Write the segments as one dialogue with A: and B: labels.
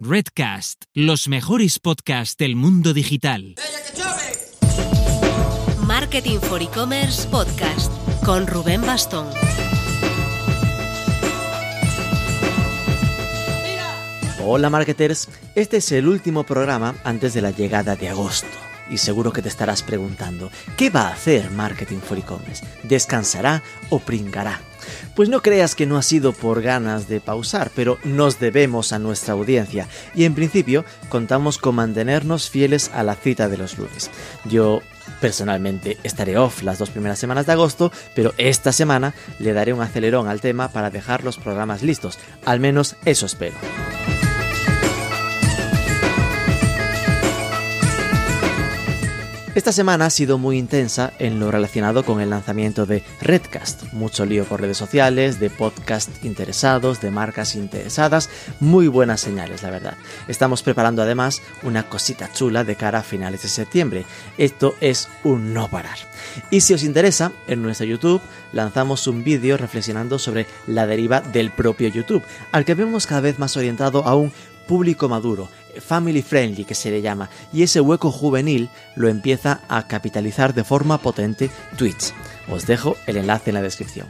A: Redcast, los mejores podcasts del mundo digital.
B: Marketing for E-Commerce Podcast con Rubén Bastón.
C: Hola marketers, este es el último programa antes de la llegada de agosto. Y seguro que te estarás preguntando, ¿qué va a hacer Marketing for E-Commerce? ¿Descansará o pringará? Pues no creas que no ha sido por ganas de pausar, pero nos debemos a nuestra audiencia y en principio contamos con mantenernos fieles a la cita de los lunes. Yo personalmente estaré off las dos primeras semanas de agosto, pero esta semana le daré un acelerón al tema para dejar los programas listos, al menos eso espero. Esta semana ha sido muy intensa en lo relacionado con el lanzamiento de Redcast. Mucho lío por redes sociales, de podcast interesados, de marcas interesadas. Muy buenas señales, la verdad. Estamos preparando además una cosita chula de cara a finales de septiembre. Esto es un no parar. Y si os interesa, en nuestro YouTube lanzamos un vídeo reflexionando sobre la deriva del propio YouTube, al que vemos cada vez más orientado a un público maduro, family friendly que se le llama, y ese hueco juvenil lo empieza a capitalizar de forma potente Twitch. Os dejo el enlace en la descripción.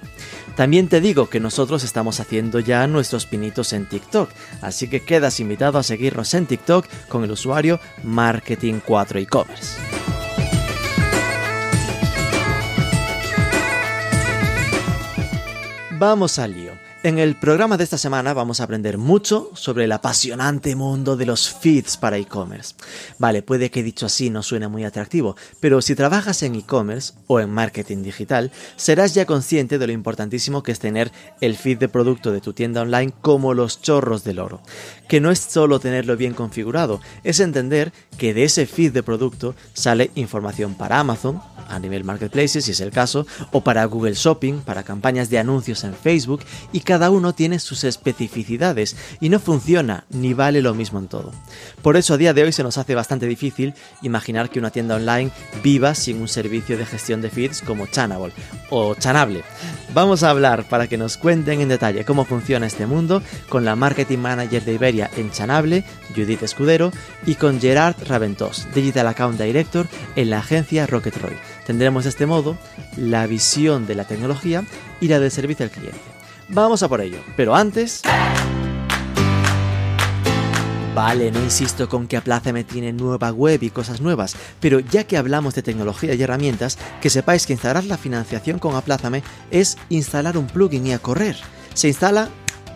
C: También te digo que nosotros estamos haciendo ya nuestros pinitos en TikTok, así que quedas invitado a seguirnos en TikTok con el usuario Marketing4 e-commerce. Vamos al lío. En el programa de esta semana vamos a aprender mucho sobre el apasionante mundo de los feeds para e-commerce. Vale, puede que dicho así no suene muy atractivo, pero si trabajas en e-commerce o en marketing digital, serás ya consciente de lo importantísimo que es tener el feed de producto de tu tienda online como los chorros del oro. Que no es solo tenerlo bien configurado, es entender que de ese feed de producto sale información para Amazon, a nivel marketplaces si es el caso, o para Google Shopping, para campañas de anuncios en Facebook y cada uno tiene sus especificidades y no funciona ni vale lo mismo en todo. Por eso a día de hoy se nos hace bastante difícil imaginar que una tienda online viva sin un servicio de gestión de feeds como Chanable o Chanable. Vamos a hablar para que nos cuenten en detalle cómo funciona este mundo con la Marketing Manager de Iberia en Chanable, Judith Escudero, y con Gerard Raventos, Digital Account Director en la agencia Rocket Tendremos de este modo la visión de la tecnología y la del servicio al cliente. Vamos a por ello, pero antes... Vale, no insisto con que Aplázame tiene nueva web y cosas nuevas, pero ya que hablamos de tecnología y herramientas, que sepáis que instalar la financiación con Aplázame es instalar un plugin y a correr. Se instala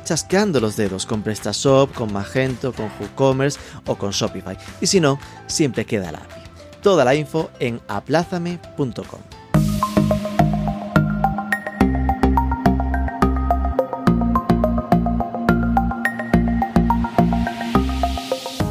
C: chasqueando los dedos con PrestaShop, con Magento, con WooCommerce o con Shopify. Y si no, siempre queda la API. Toda la info en aplázame.com.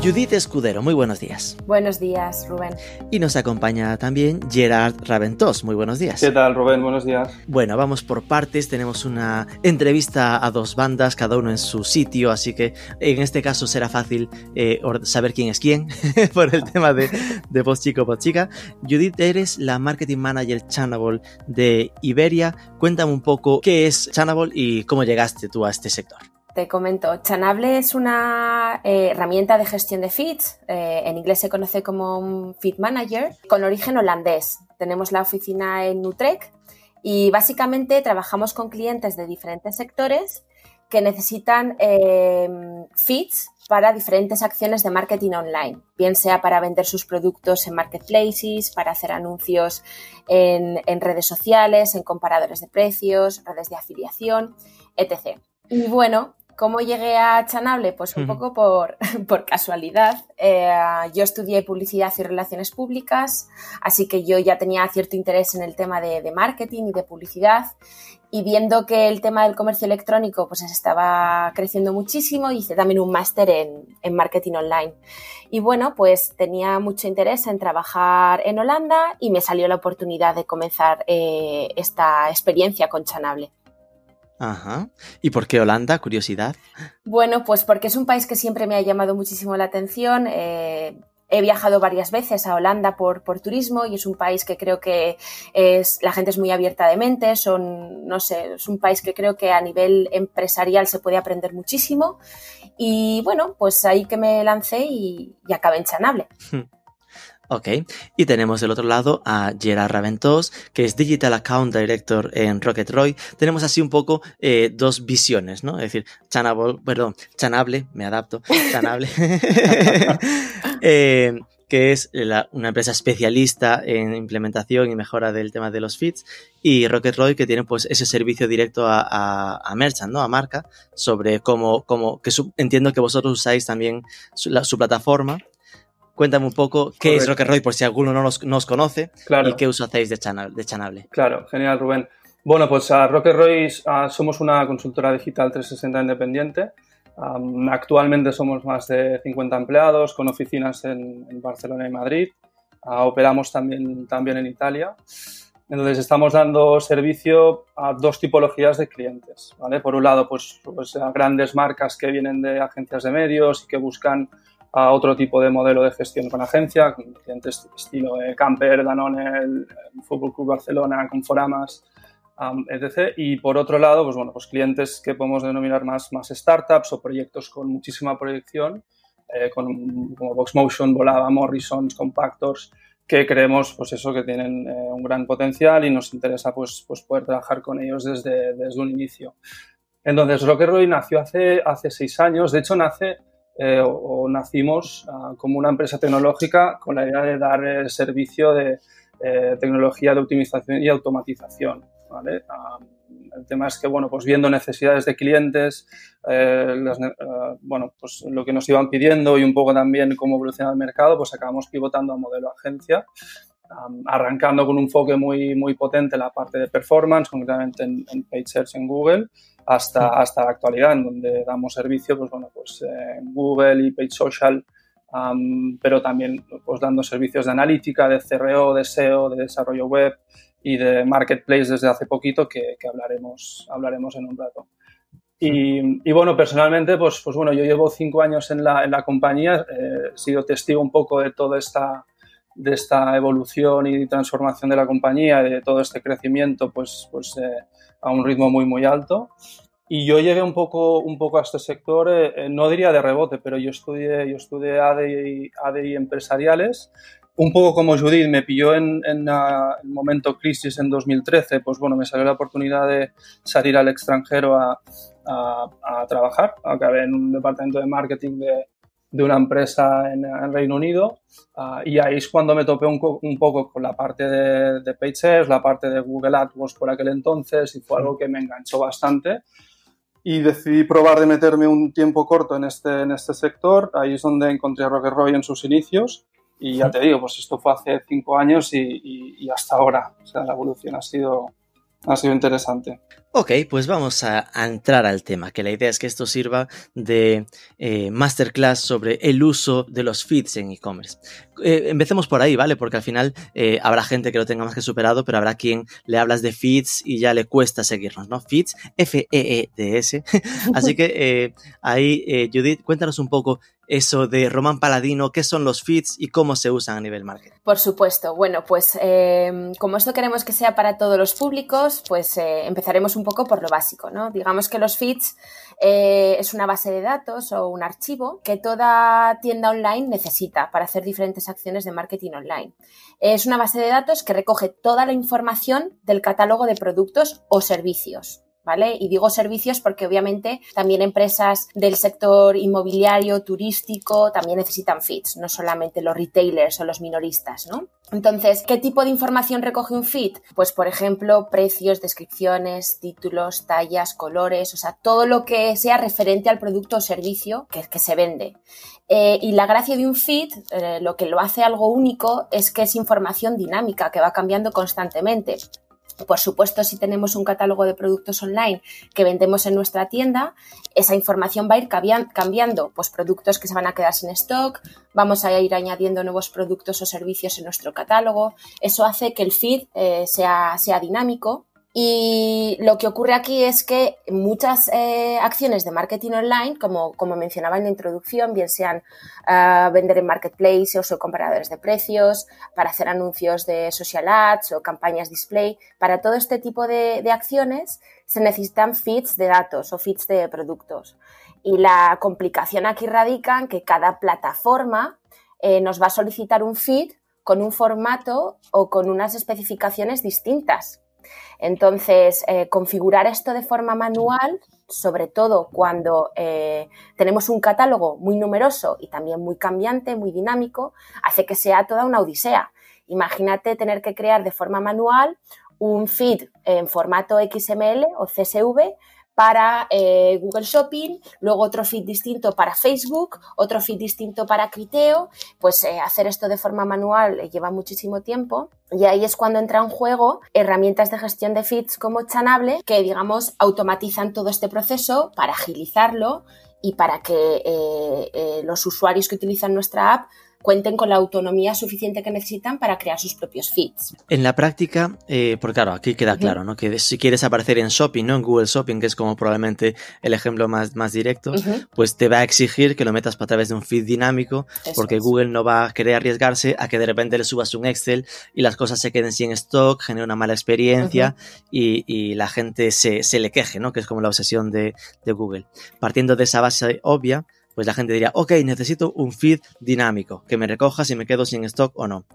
C: Judith Escudero, muy buenos días.
D: Buenos días, Rubén.
C: Y nos acompaña también Gerard Raventós. Muy buenos días.
E: ¿Qué tal, Rubén? Buenos días.
C: Bueno, vamos por partes. Tenemos una entrevista a dos bandas, cada uno en su sitio, así que en este caso será fácil eh, saber quién es quién por el tema de, de voz chico, voz chica. Judith, eres la Marketing Manager Channable de Iberia. Cuéntame un poco qué es Channable y cómo llegaste tú a este sector.
D: Te comento, Chanable es una eh, herramienta de gestión de feeds, eh, en inglés se conoce como feed manager, con origen holandés. Tenemos la oficina en Utrecht y básicamente trabajamos con clientes de diferentes sectores que necesitan em, feeds para diferentes acciones de marketing online, bien sea para vender sus productos en marketplaces, para hacer anuncios en redes sociales, en comparadores de precios, redes de afiliación, etc. Y bueno, ¿Cómo llegué a Chanable? Pues un poco por, casualidad. Eh, yo estudié publicidad y relaciones públicas, así que yo ya tenía cierto interés en el tema de, marketing y de publicidad. Y viendo que el tema del comercio electrónico pues estaba creciendo muchísimo, hice también un máster en, marketing online. Y bueno, pues tenía mucho interés en trabajar en Holanda y me salió la oportunidad de comenzar eh, esta experiencia con Chanable.
C: Ajá. ¿Y por qué Holanda? Curiosidad.
D: Bueno, pues porque es un país que siempre me ha llamado muchísimo la atención. Eh, He viajado varias veces a Holanda por, por turismo y es un país que creo que es, la gente es muy abierta de mente, son, no sé, es un país que creo que a nivel empresarial se puede aprender muchísimo. Y bueno, pues ahí que me lancé y, y acabé en Chanable.
C: Ok, y tenemos del otro lado a Gerard Raventós, que es Digital Account Director en Rocket Roy. Tenemos así un poco eh, dos visiones, ¿no? Es decir, Chanable, perdón, Chanable, me adapto, Chanable, eh, que es una empresa especialista en implementación y mejora del tema de los feeds, y Rocket Roy, que tiene pues ese servicio directo a, a, Merchant, ¿no? A marca, sobre cómo, cómo que entiendo que vosotros usáis también su plataforma Cuéntame un poco qué es Rocket Roy por si alguno no nos, conoce y qué uso hacéis de, de Chanable.
E: Claro, genial, Rubén. Bueno, pues a Rocket Roy somos una consultora digital 360 independiente. actualmente somos más de 50 empleados con oficinas en, Barcelona y Madrid. Ah, operamos también, también en Italia. Entonces estamos dando servicio a dos tipologías de clientes. ¿vale? Por un lado, pues, pues a grandes marcas que vienen de agencias de medios y que buscan a otro tipo de modelo de gestión con agencia, con clientes estilo Camper, Danone, el, Fútbol Club Barcelona, Conforamas, um, etc. Y por otro lado, pues bueno, pues clientes que podemos denominar más, más startups o proyectos con muchísima proyección, eh, con, como Voxmotion, Volava, Morrisons, Compactors, que creemos pues eso que tienen eh, un gran potencial y nos interesa pues, pues poder trabajar con ellos desde, desde un inicio. Entonces, Roy nació hace, hace seis años, de hecho nace eh, o, nacimos ah, como una empresa tecnológica con la idea de dar el servicio de eh, tecnología de optimización y automatización. Ah, el tema es que, bueno, pues viendo necesidades de clientes, eh, bueno, pues lo que nos iban pidiendo y un poco también cómo evoluciona el mercado, pues acabamos pivotando a modelo agencia, arrancando con un enfoque muy, muy potente en la parte de performance, concretamente en, en Search en Google, hasta, hasta la actualidad, en donde damos servicio pues, bueno, pues, en Google y Page Social, pero también pues, dando servicios de analítica, de CRO, de SEO, de desarrollo web y de marketplace desde hace poquito que, que hablaremos, hablaremos en un rato. Y, y, bueno, personalmente, pues, pues bueno, yo llevo cinco años en la, en la compañía, eh, he sido testigo un poco de toda esta, de esta evolución y transformación de la compañía, de todo este crecimiento, pues, pues eh, a un ritmo muy, muy alto. Y yo llegué un poco, un poco a este sector, eh, eh, no diría de rebote, pero yo estudié, yo estudié ADI, ADI empresariales. Un poco como Judith, me pilló en, en el momento crisis en 2013, pues bueno, me salió la oportunidad de salir al extranjero a, a, a trabajar. Acabé en un departamento de marketing de, de una empresa en, en Reino Unido uh, y ahí es cuando me topé un, un poco con la parte de, de Pages, la parte de Google AdWords por aquel entonces y fue algo que me enganchó bastante y decidí probar de meterme un tiempo corto en este, en este sector. Ahí es donde encontré a Rocket Roy en sus inicios y ya te digo, pues esto fue hace cinco años y, y, y hasta ahora. O sea, la evolución ha sido, ha sido interesante.
C: Ok, pues vamos a, entrar al tema, que la idea es que esto sirva de eh, masterclass sobre el uso de los feeds en e-commerce. Eh, empecemos por ahí, ¿vale? Porque al final eh, habrá gente que lo tenga más que superado, pero habrá quien le hablas de feeds y ya le cuesta seguirnos, ¿no? Feeds, F-E-E-D-S. Así que ahí, Judith, cuéntanos un poco eso de Román Paladino, qué son los feeds y cómo se usan a nivel marketing.
D: Por supuesto. Bueno, pues eh, como esto queremos que sea para todos los públicos, pues eh, empezaremos un poco por lo básico, ¿no? Digamos que los feeds eh, es una base de datos o un archivo que toda tienda online necesita para hacer diferentes acciones de marketing online. Es una base de datos que recoge toda la información del catálogo de productos o servicios. ¿Vale? Y digo servicios porque obviamente también empresas del sector inmobiliario, turístico, también necesitan feeds, no solamente los retailers o los minoristas, ¿no? Entonces, ¿qué tipo de información recoge un feed? Pues, por ejemplo, precios, descripciones, títulos, tallas, colores, o sea, todo lo que sea referente al producto o servicio que, se vende. Eh, y la gracia de un feed, eh, lo que lo hace algo único, es que es información dinámica, que va cambiando constantemente. Por supuesto, si tenemos un catálogo de productos online que vendemos en nuestra tienda, esa información va a ir cambiando, pues productos que se van a quedar sin stock, vamos a ir añadiendo nuevos productos o servicios en nuestro catálogo. Eso hace que el feed eh, sea, sea dinámico Y lo que ocurre aquí es que muchas eh, acciones de marketing online, como, como, mencionaba en la introducción, bien sean uh, vender en marketplaces o comparadores de precios, para hacer anuncios de social ads o campañas display, para todo este tipo de, de acciones se necesitan feeds de datos o feeds de productos. Y la complicación aquí radica en que cada plataforma eh, nos va a solicitar un feed con un formato o con unas especificaciones distintas. Entonces, eh, configurar esto de forma manual, sobre todo cuando eh, tenemos un catálogo muy numeroso y también muy cambiante, muy dinámico, hace que sea toda una odisea. Imagínate tener que crear de forma manual un feed en formato XML o CSV para eh, Google Shopping, luego otro feed distinto para Facebook, otro feed distinto para Criteo, pues eh, hacer esto de forma manual lleva muchísimo tiempo. Y ahí es cuando entra en juego herramientas de gestión de feeds como Chanable que digamos automatizan todo este proceso para agilizarlo y para que eh, los usuarios que utilizan nuestra app cuenten con la autonomía suficiente que necesitan para crear sus propios feeds.
C: En la práctica, eh, porque claro, aquí queda claro, ¿no? Que si quieres aparecer en Shopping, ¿no? En Google Shopping, que es como probablemente el ejemplo más, más directo, pues te va a exigir que lo metas a través de un feed dinámico, porque Google no va a querer arriesgarse a que de repente le subas un Excel y las cosas se queden sin stock, genere una mala experiencia y, y, la gente se, se, le queje, ¿no? Que es como la obsesión de, de Google. Partiendo de esa base obvia, pues la gente diría, ok, necesito un feed dinámico, que me recoja si me quedo sin stock o no.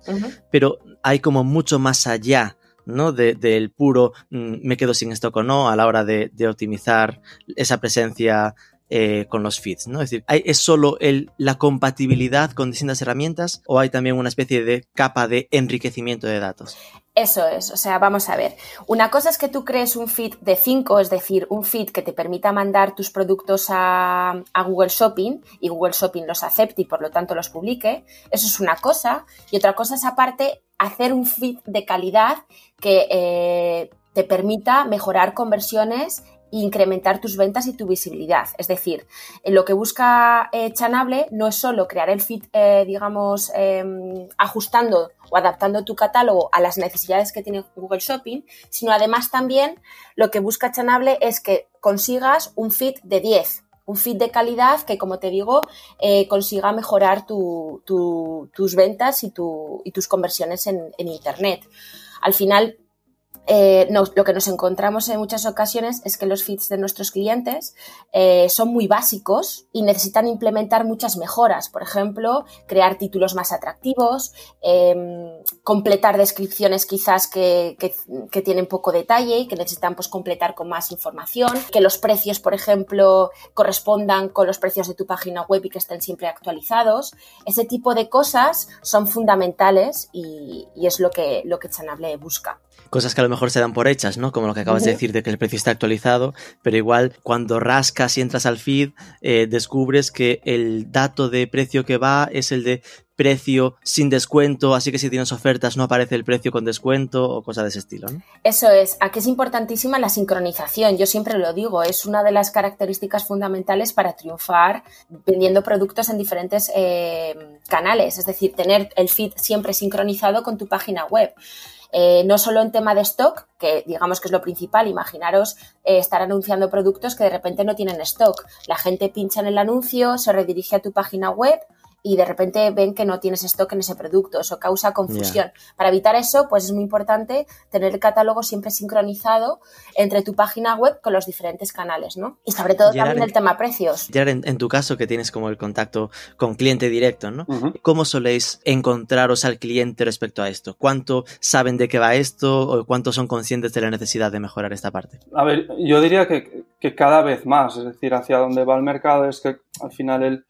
C: Pero hay como mucho más allá, ¿no? del puro mm, me quedo sin stock o no a la hora de, optimizar esa presencia eh, con los feeds, ¿no? Es decir, ¿es solo el, la compatibilidad con distintas herramientas o hay también una especie de capa de enriquecimiento de datos?
D: Eso es, o sea, vamos a ver. Una cosa es que tú crees un feed de 5, es decir, un feed que te permita mandar tus productos a, Google Shopping y Google Shopping los acepte y por lo tanto los publique. Eso es una cosa. Y otra cosa es aparte hacer un feed de calidad que eh, te permita mejorar conversiones incrementar tus ventas y tu visibilidad. Es decir, lo que busca eh, Chanable no es solo crear el feed, eh, digamos, em, ajustando o adaptando tu catálogo a las necesidades que tiene Google Shopping, sino además también lo que busca Chanable es que consigas un feed de 10, un feed de calidad que, como te digo, eh, consiga mejorar tus ventas y, tus conversiones en Internet. Al final, eh, lo que nos encontramos en muchas ocasiones es que los feeds de nuestros clientes eh, son muy básicos y necesitan implementar muchas mejoras. Por ejemplo, crear títulos más atractivos, em, completar descripciones quizás que, tienen poco detalle y que necesitan pues, completar con más información, que los precios, por ejemplo, correspondan con los precios de tu página web y que estén siempre actualizados. Ese tipo de cosas son fundamentales y, y es lo que, lo que Chanable busca
C: cosas que a lo mejor se dan por hechas, ¿no? Como lo que acabas de decir de que el precio está actualizado, pero igual cuando rascas y entras al feed, eh, descubres que el dato de precio que va es el de precio sin descuento, así que si tienes ofertas no aparece el precio con descuento o cosas de ese estilo. ¿no?
D: Eso es, aquí es importantísima la sincronización, yo siempre lo digo, es una de las características fundamentales para triunfar vendiendo productos en diferentes eh, canales, es decir, tener el feed siempre sincronizado con tu página web. Eh, no solo en tema de stock, que digamos que es lo principal, imaginaros eh, estar anunciando productos que de repente no tienen stock. La gente pincha en el anuncio, se redirige a tu página web y de repente ven que no tienes stock en ese producto. Eso causa confusión. Para evitar eso, pues es muy importante tener el catálogo siempre sincronizado entre tu página web con los diferentes canales, ¿no? Y sobre todo también el tema precios.
C: Ya en, en, tu caso, que tienes como el contacto con cliente directo, ¿no? ¿Cómo soléis encontraros al cliente respecto a esto? ¿Cuánto saben de qué va esto o cuánto son conscientes de la necesidad de mejorar esta parte?
E: A ver, yo diría que, que cada vez más, es decir, hacia dónde va el mercado es que al final el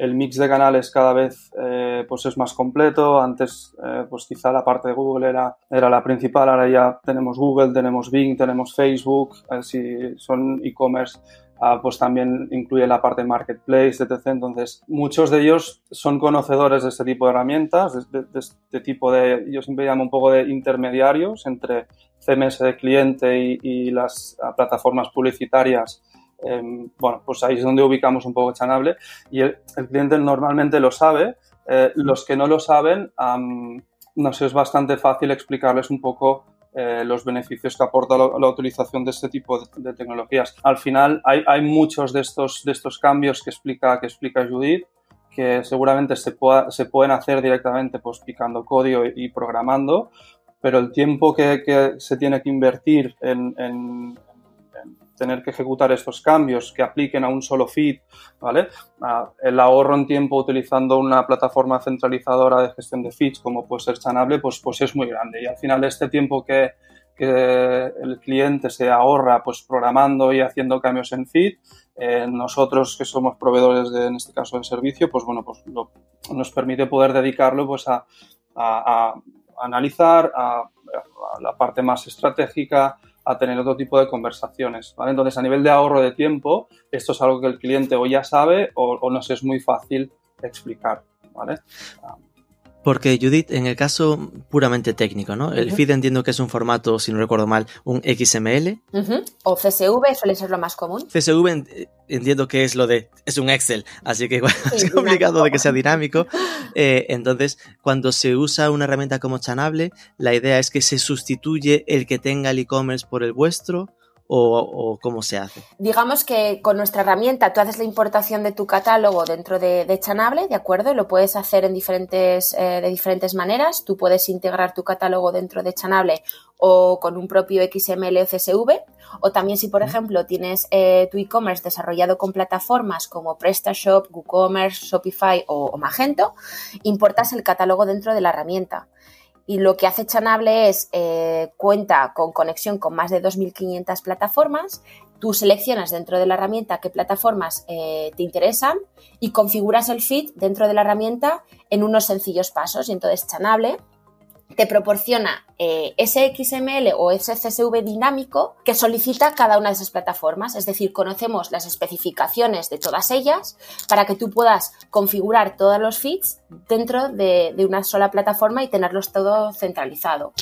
E: el mix de canales cada vez eh, pues es más completo. Antes, eh, pues quizá la parte de Google era, era la principal, ahora ya tenemos Google, tenemos Bing, tenemos Facebook. Eh, si son e-commerce, ah, pues también incluye la parte marketplace, etc. Entonces, muchos de ellos son conocedores de este tipo de herramientas, de, este tipo de, yo siempre llamo un poco de intermediarios entre CMS de cliente y, y las ah, plataformas publicitarias Em, bueno, pues ahí es donde ubicamos un poco Chanable y el, cliente normalmente lo sabe. Eh, los que no lo saben, no sé, es bastante fácil explicarles un poco eh, los beneficios que aporta la, utilización de este tipo de, tecnologías. Al final hay, hay, muchos de estos, de estos cambios que explica, que explica Judith que seguramente se, pueda, se pueden hacer directamente pues, picando código y, programando, pero el tiempo que, que, se tiene que invertir en, en, tener que ejecutar estos cambios que apliquen a un solo feed, ¿vale? el ahorro en tiempo utilizando una plataforma centralizadora de gestión de feeds como puede ser Chanable, pues, pues es muy grande. Y al final este tiempo que, que el cliente se ahorra pues programando y haciendo cambios en feed, eh, nosotros que somos proveedores de, en este caso del servicio, pues bueno, pues nos permite poder dedicarlo pues a, a, a analizar, a, la parte más estratégica, a tener otro tipo de conversaciones. ¿vale? Entonces, a nivel de ahorro de tiempo, esto es algo que el cliente o ya sabe o, o nos es muy fácil explicar. ¿vale?
C: Porque Judith, en el caso puramente técnico, ¿no? El feed entiendo que es un formato, si no recuerdo mal, un XML.
D: O CSV suele ser lo más común.
C: CSV entiendo que es lo de, es un Excel, así que es complicado de que sea dinámico. Eh, entonces, cuando se usa una herramienta como Chanable, la idea es que se sustituye el que tenga el e-commerce por el vuestro o, cómo se hace?
D: Digamos que con nuestra herramienta tú haces la importación de tu catálogo dentro de, Chanable, ¿de acuerdo? Lo puedes hacer en diferentes, eh, de diferentes maneras. Tú puedes integrar tu catálogo dentro de Chanable o con un propio XML o CSV. O también si, por ejemplo, tienes eh, tu e-commerce desarrollado con plataformas como PrestaShop, WooCommerce, Shopify o Magento, importas el catálogo dentro de la herramienta y lo que hace Chanable es eh, cuenta con conexión con más de 2.500 plataformas. Tú seleccionas dentro de la herramienta qué plataformas eh, te interesan y configuras el feed dentro de la herramienta en unos sencillos pasos. Y entonces Chanable te proporciona eh, ese XML o ese CSV dinámico que solicita cada una de esas plataformas. Es decir, conocemos las especificaciones de todas ellas para que tú puedas configurar todos los feeds dentro de, de una sola plataforma y tenerlos todo centralizado.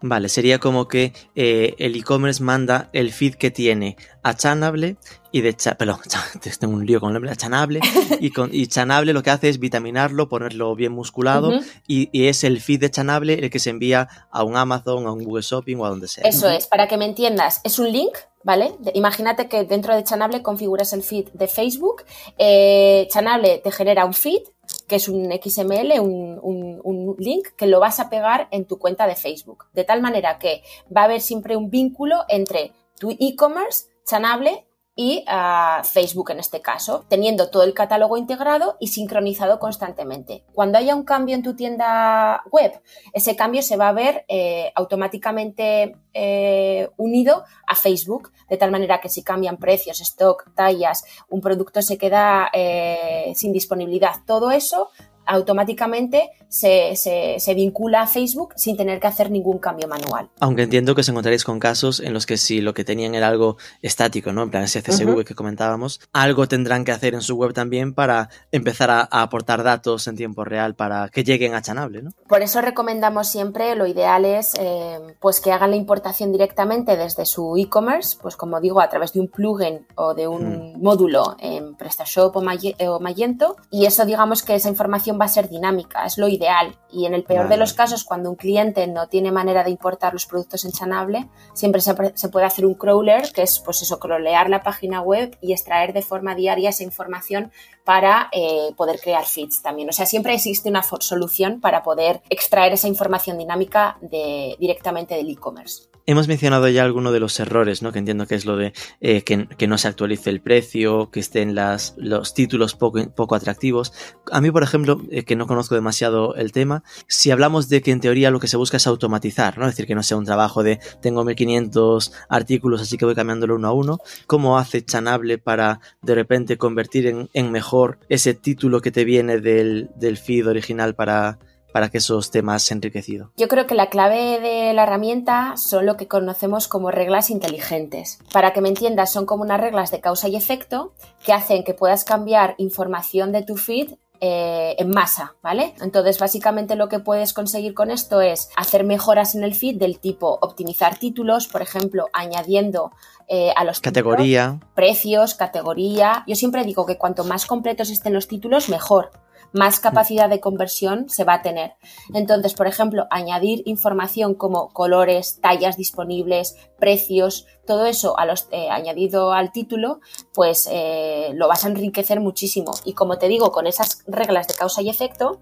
C: Vale, sería como que eh, el e-commerce manda el feed que tiene a Chanable y de perdón, tengo un lío con el nombre, a Chanable y, con, y Chanable lo que hace es vitaminarlo, ponerlo bien musculado y, es el feed de Chanable el que se envía a un Amazon, a un Google Shopping o a donde sea.
D: Eso es, para que me entiendas, es un link ¿vale? Imagínate que dentro de Chanable configuras el feed de Facebook, eh, Chanable te genera un feed que es un XML, un, link que lo vas a pegar en tu cuenta de Facebook. De tal manera que va a haber siempre un vínculo entre tu e-commerce, Chanable y a Facebook en este caso, teniendo todo el catálogo integrado y sincronizado constantemente. Cuando haya un cambio en tu tienda web, ese cambio se va a ver eh, automáticamente eh, unido a Facebook, de tal manera que si cambian precios, stock, tallas, un producto se queda eh, sin disponibilidad, todo eso automáticamente se, se, vincula a Facebook sin tener que hacer ningún cambio manual.
C: Aunque entiendo que os encontraréis con casos en los que si lo que tenían era algo estático, ¿no? En plan ese CSV que comentábamos, algo tendrán que hacer en su web también para empezar a, aportar datos en tiempo real para que lleguen a Chanable, ¿no?
D: Por eso recomendamos siempre, lo ideal es eh, pues que hagan la importación directamente desde su e-commerce, pues como digo, a través de un plugin o de un módulo en PrestaShop o, o Magento, y eso digamos que esa información va a ser dinámica, es lo ideal. Y en el peor de los casos, cuando un cliente no tiene manera de importar los productos en Chanable, siempre se, puede hacer un crawler, que es pues eso, crawlear la página web y extraer de forma diaria esa información para eh, poder crear feeds también. O sea, siempre existe una solución para poder extraer esa información dinámica de, directamente del e-commerce.
C: Hemos mencionado ya alguno de los errores, ¿no? Que entiendo que es lo de eh, que, no se actualice el precio, que estén los títulos poco, atractivos. A mí, por ejemplo, eh, que no conozco demasiado el tema, si hablamos de que en teoría lo que se busca es automatizar, ¿no? Es decir, que no sea un trabajo de tengo 1500 artículos, así que voy cambiándolo uno a uno. ¿Cómo hace Chanable para de repente convertir en, mejor ese título que te viene del feed original para para que eso esté más enriquecido?
D: Yo creo que la clave de la herramienta son lo que conocemos como reglas inteligentes. Para que me entiendas, son como unas reglas de causa y efecto que hacen que puedas cambiar información de tu feed eh, en masa, ¿vale? Entonces, básicamente lo que puedes conseguir con esto es hacer mejoras en el feed del tipo optimizar títulos, por ejemplo, añadiendo eh, a los
C: categoría,
D: precios, categoría. Yo siempre digo que cuanto más completos estén los títulos, mejor más capacidad de conversión se va a tener. Entonces, por ejemplo, añadir información como colores, tallas disponibles, precios, todo eso a los, eh, añadido al título, pues eh, lo vas a enriquecer muchísimo. Y como te digo, con esas reglas de causa y efecto,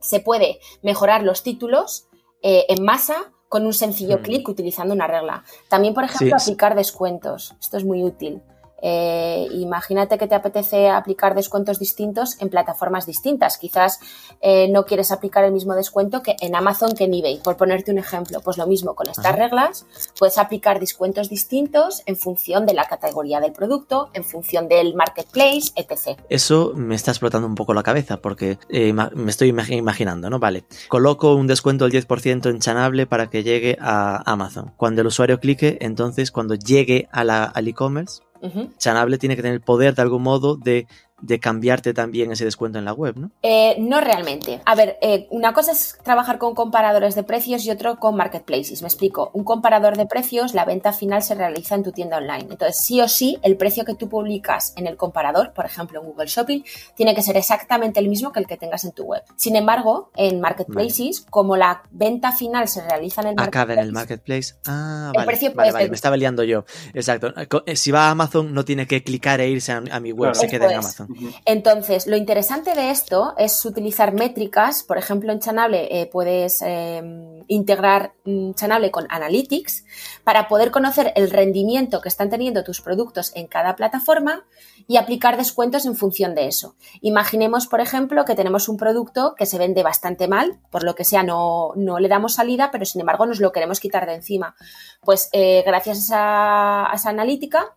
D: se puede mejorar los títulos eh, en masa con un sencillo
C: Mm.
D: clic utilizando una regla. También, por ejemplo,
C: Sí.
D: aplicar descuentos. Esto es muy útil. Eh, imagínate que te apetece aplicar descuentos distintos en plataformas distintas. Quizás eh, no quieres aplicar el mismo descuento que en Amazon que en eBay, por ponerte un ejemplo. Pues lo mismo con estas
C: Ajá.
D: reglas, puedes aplicar descuentos distintos en función de la categoría del producto, en función del marketplace, etc.
C: Eso me está explotando un poco la cabeza porque eh, me estoy imagi- imaginando, ¿no? Vale, coloco un descuento del 10% en Chanable para que llegue a Amazon. Cuando el usuario clique, entonces cuando llegue a la- al e-commerce,
D: Ujú.
C: Chanable tiene que tener el poder de algún modo de, de cambiarte también ese descuento en la web, ¿no?
D: Eh, no realmente. A ver, eh, una cosa es trabajar con comparadores de precios y otro con marketplaces. Me explico. Un comparador de precios, la venta final se realiza en tu tienda online. Entonces, sí o sí, el precio que tú publicas en el comparador, por ejemplo en Google Shopping, tiene que ser exactamente el mismo que el que tengas en tu web. Sin embargo, en marketplaces, como la venta final se realiza en el
C: Acaba en el
D: marketplace,
C: marketplace. Ah,
D: El
C: vale,
D: precio
C: vale,
D: puede
C: vale,
D: ser-
C: me estaba liando yo. Exacto. Eh, Si va a Amazon, no tiene que clicar e irse a, a mi web, se queda en. Amazon.
D: Entonces, lo interesante de esto es utilizar métricas. Por ejemplo, en Chanable eh, puedes eh, integrar mm, Chanable con Analytics para poder conocer el rendimiento que están teniendo tus productos en cada plataforma y aplicar descuentos en función de eso. Imaginemos, por ejemplo, que tenemos un producto que se vende bastante mal, por lo que sea, no, no le damos salida, pero sin embargo nos lo queremos quitar de encima. Pues eh, gracias a esa analítica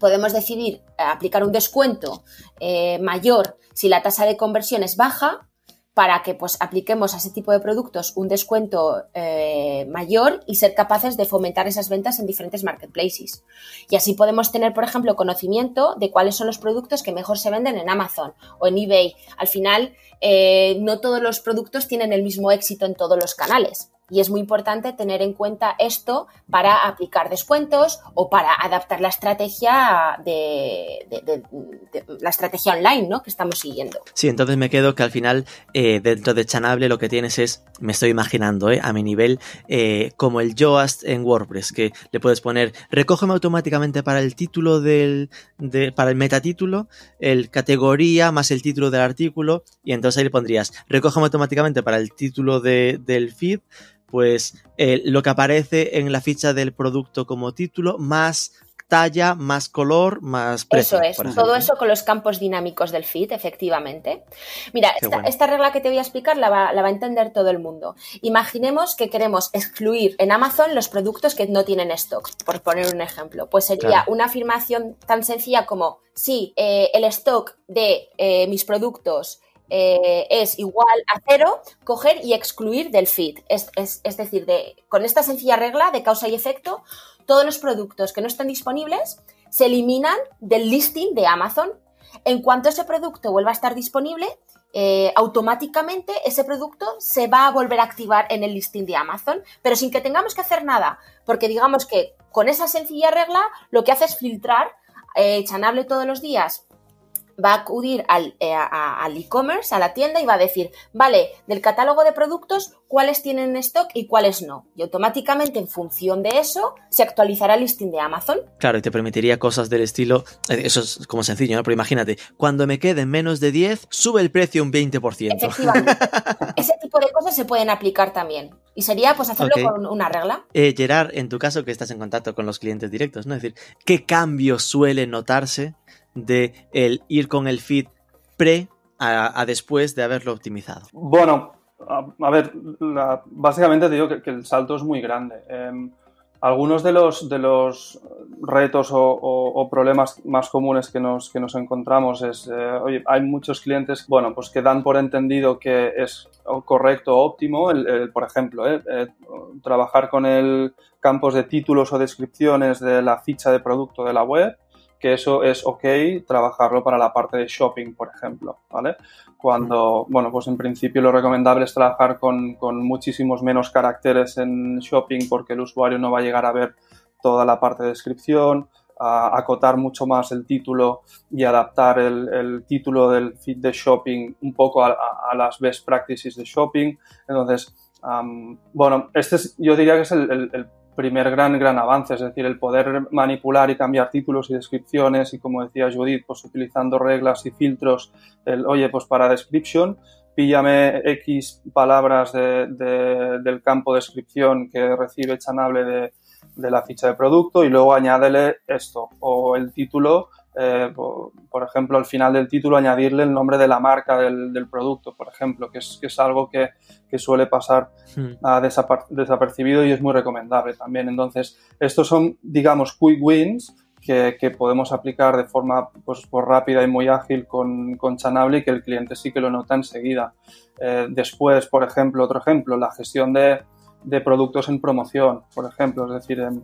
D: podemos decidir aplicar un descuento eh, mayor si la tasa de conversión es baja para que pues apliquemos a ese tipo de productos un descuento eh, mayor y ser capaces de fomentar esas ventas en diferentes marketplaces. Y así podemos tener, por ejemplo, conocimiento de cuáles son los productos que mejor se venden en Amazon o en eBay. Al final, eh, no todos los productos tienen el mismo éxito en todos los canales. Y es muy importante tener en cuenta esto para aplicar descuentos o para adaptar la estrategia de, la estrategia online ¿no? que estamos siguiendo.
C: Sí, entonces me quedo que al final eh, dentro de Chanable lo que tienes es, me estoy imaginando, eh, a mi nivel, eh, como el Yoast en WordPress, que le puedes poner, recógeme automáticamente para el título del, de, para el metatítulo, el categoría más el título del artículo, y entonces ahí le pondrías, recógeme automáticamente para el título de- del feed, pues eh, lo que aparece en la ficha del producto como título, más talla, más color, más precio.
D: Eso es,
C: por
D: todo eso con los campos dinámicos del feed, efectivamente. Mira, esta,
C: bueno.
D: esta regla que te voy a explicar la va, la va a entender todo el mundo. Imaginemos que queremos excluir en Amazon los productos que no tienen stock, por poner un ejemplo. Pues sería
C: Claro.
D: una afirmación tan sencilla como, sí, eh, el stock de eh, mis productos eh, es igual a cero, coger y excluir del feed. Es, es- es decir, de, con esta sencilla regla de causa y efecto, todos los productos que no están disponibles se eliminan del listing de Amazon. En cuanto ese producto vuelva a estar disponible, eh, automáticamente ese producto se va a volver a activar en el listing de Amazon, pero sin que tengamos que hacer nada, porque digamos que con esa sencilla regla lo que hace es filtrar eh, Chanable todos los días va a acudir al eh, al e-commerce, a la tienda y va a decir, vale, del catálogo de productos, cuáles tienen stock y cuáles no. Y automáticamente, en función de eso, se actualizará el listing de Amazon.
C: Claro, y te permitiría cosas del estilo. eh, Eso es como sencillo, ¿no? Pero imagínate, cuando me queden menos de 10, sube el precio un 20%.
D: Efectivamente. Ese tipo de cosas se pueden aplicar también. Y sería pues hacerlo con una regla.
C: Eh, Gerard, en tu caso que estás en contacto con los clientes directos, ¿no? Es decir, ¿qué cambio suele notarse de el ir con el feed pre a, después de haberlo optimizado?
E: Bueno, a, ver, básicamente te digo que, el salto es muy grande. Em, algunos de los, de los retos o, problemas más comunes que nos, que nos encontramos es, eh, hay muchos clientes, bueno, pues que dan por entendido que es correcto o óptimo, el, el, por ejemplo, eh, eh, trabajar con el campos de títulos o descripciones de la ficha de producto de la web, que eso es ok trabajarlo para la parte de shopping, por ejemplo, ¿vale? Cuando, bueno, pues en principio lo recomendable es trabajar con, con muchísimos menos caracteres en shopping porque el usuario no va a llegar a ver toda la parte de descripción. acotar mucho más el título y adaptar el, título del feed de shopping un poco a, las best practices de shopping. Entonces, bueno, este es, yo diría que es el, primer gran, gran avance, es decir, el poder manipular y cambiar títulos y descripciones y como decía Judith, pues utilizando reglas y filtros, el, oye, pues para description, píllame X palabras del campo de descripción que recibe Chanable de, de la ficha de producto y luego añádele esto o el título, eh, por, ejemplo, al final del título añadirle el nombre de la marca del, producto, por ejemplo, que es, que es algo que, que suele pasar hmm. a desapercibido y es muy recomendable también. Entonces, estos son, digamos, quick wins que, que, podemos aplicar de forma pues, pues, rápida y muy ágil con, con Chanable y que el cliente sí que lo nota enseguida. Eh, después, por ejemplo, otro ejemplo, la gestión de, de productos en promoción, por ejemplo. Es decir, em,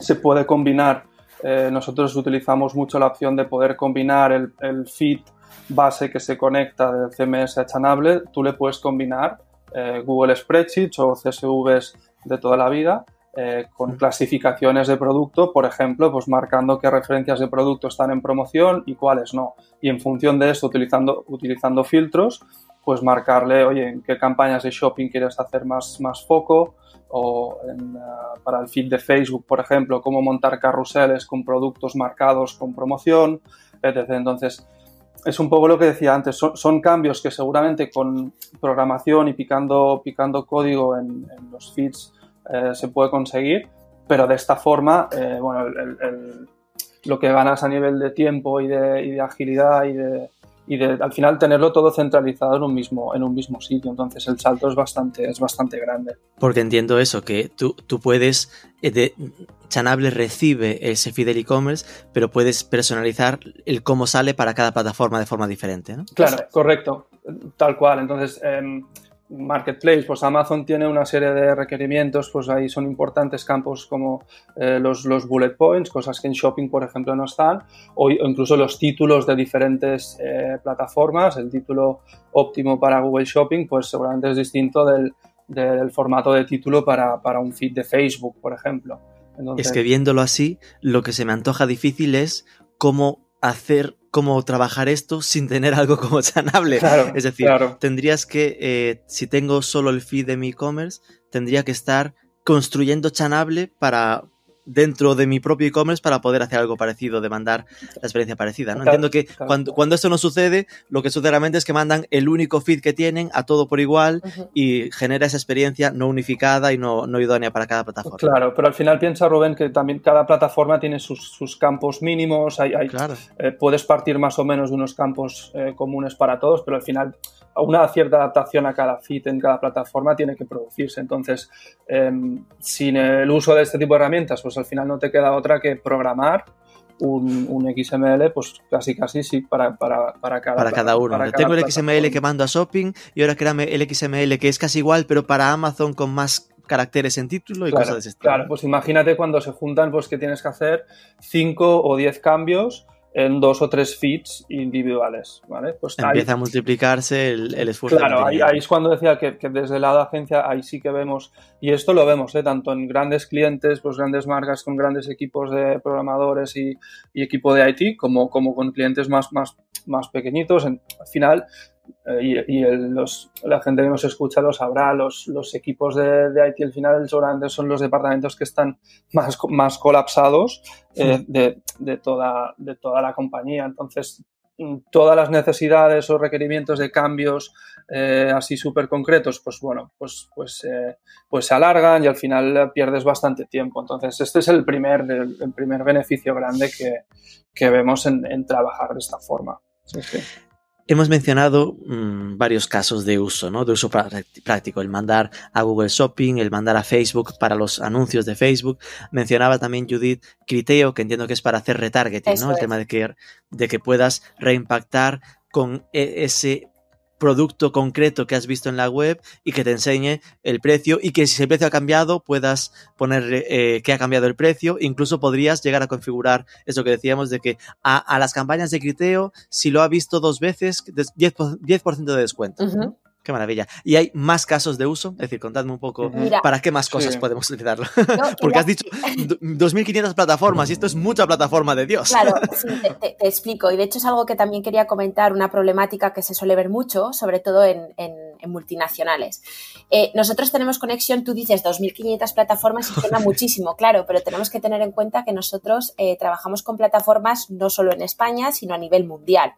E: se puede combinar, eh, nosotros utilizamos mucho la opción de poder combinar el, el, feed base que se conecta del CMS a Chanable, tú le puedes combinar eh, Google Spreadsheets o CSVs de toda la vida eh, con clasificaciones de producto, por ejemplo, pues marcando qué referencias de producto están en promoción y cuáles no. Y en función de esto, utilizando, utilizando filtros, pues marcarle, oye, en qué campañas de shopping quieres hacer más, más foco o eh, para el feed de Facebook, por ejemplo, cómo montar carruseles con productos marcados con promoción, etc. Entonces, es un poco lo que decía antes, son, cambios que seguramente con programación y picando, picando código en, los feeds eh, se puede conseguir, pero de esta forma, eh, bueno, lo que ganas a nivel de tiempo y de, y de agilidad y de, y de, al final tenerlo todo centralizado en un mismo, en un mismo sitio. Entonces el salto es bastante, es bastante grande.
C: Porque entiendo eso, que tú, tú puedes, eh, de, Chanable recibe ese feed e-commerce, pero puedes personalizar el cómo sale para cada plataforma de forma diferente. ¿no?
E: Claro, correcto, tal cual. Entonces, em, Marketplace, pues Amazon tiene una serie de requerimientos, pues ahí son importantes campos como eh, los, los, bullet points, cosas que en Shopping, por ejemplo, no están, o incluso los títulos de diferentes eh, plataformas. El título óptimo para Google Shopping, pues seguramente es distinto del, del formato de título para, para, un feed de Facebook, por ejemplo.
C: Es que viéndolo así, lo que se me antoja difícil es cómo hacer cómo trabajar esto sin tener algo como Chanable. es decir, tendrías que, eh, si tengo solo el feed de mi e-commerce, tendría que estar construyendo Chanable para, dentro de mi propio e-commerce para poder hacer algo parecido, de mandar la experiencia parecida. ¿no? Entiendo que cuando, cuando, esto no sucede, lo que sucede realmente es que mandan el único feed que tienen a todo por igual y genera esa experiencia no unificada y no, no, idónea para cada plataforma.
E: Claro, pero al final piensa Rubén que también cada plataforma tiene sus, sus campos mínimos, hay, hay eh, puedes partir más o menos de unos campos eh, comunes para todos, pero al final una cierta adaptación a cada feed en cada plataforma tiene que producirse. Entonces, em, sin el uso de este tipo de herramientas, pues al final no te queda otra que programar un, XML, pues casi casi sí, para, para, para cada
C: Para cada uno. Tengo el XML que mando a Shopping y ahora créame el XML que es casi igual, pero para Amazon con más caracteres en título y cosas de ese estilo.
E: Claro, pues imagínate cuando se juntan, pues que tienes que hacer 5 o 10 cambios en dos o tres feeds individuales, ¿vale?
C: Pues Empieza a multiplicarse el, esfuerzo.
E: Claro, ahí, es cuando decía que, desde el lado de agencia ahí sí que vemos, y esto lo vemos, ¿eh? tanto en grandes clientes, pues grandes marcas con grandes equipos de programadores y, equipo de IT, como, como con clientes más, más, más pequeñitos. al final, eh, y, los, la gente que nos escucha lo sabrá, los, los equipos de, de, IT al final seguramente son los departamentos que están más, más colapsados eh, de, de, toda, de toda la compañía. Entonces, mm, todas las necesidades o requerimientos de cambios eh, así súper concretos, pues bueno, pues, pues, pues se alargan y al final pierdes bastante tiempo. Entonces, este es el primer, el, primer beneficio grande que, que vemos en, en, trabajar de esta forma. Sí, sí.
C: Hemos mencionado mmm, varios casos de uso, ¿no? De uso práctico, el mandar a Google Shopping, el mandar a Facebook para los anuncios de Facebook. Mencionaba también Judith Criteo, que entiendo que es para hacer retargeting, ¿no? El tema de que, de que puedas reimpactar con e, ese producto concreto que has visto en la web y que te enseñe el precio y que si el precio ha cambiado puedas poner eh, que ha cambiado el precio. Incluso podrías llegar a configurar eso que decíamos de que a, las campañas de Criteo, si lo ha visto dos veces, 10%, 10 de descuento. Qué maravilla. ¿Y hay más casos de uso? Es decir, contadme un poco
D: Mira.
C: para qué más cosas
E: Sí.
C: podemos utilizarlo.
D: No,
C: Porque has dicho do- 2.500 plataformas y esto es mucha plataforma de Dios.
D: Claro, sí, te, te- te explico. Y de hecho es algo que también quería comentar, una problemática que se suele ver mucho, sobre todo en, en- en multinacionales. Eh, nosotros tenemos conexión, tú dices 2.500 plataformas y suena muchísimo, claro, pero tenemos que tener en cuenta que nosotros eh, trabajamos con plataformas no solo en España, sino a nivel mundial.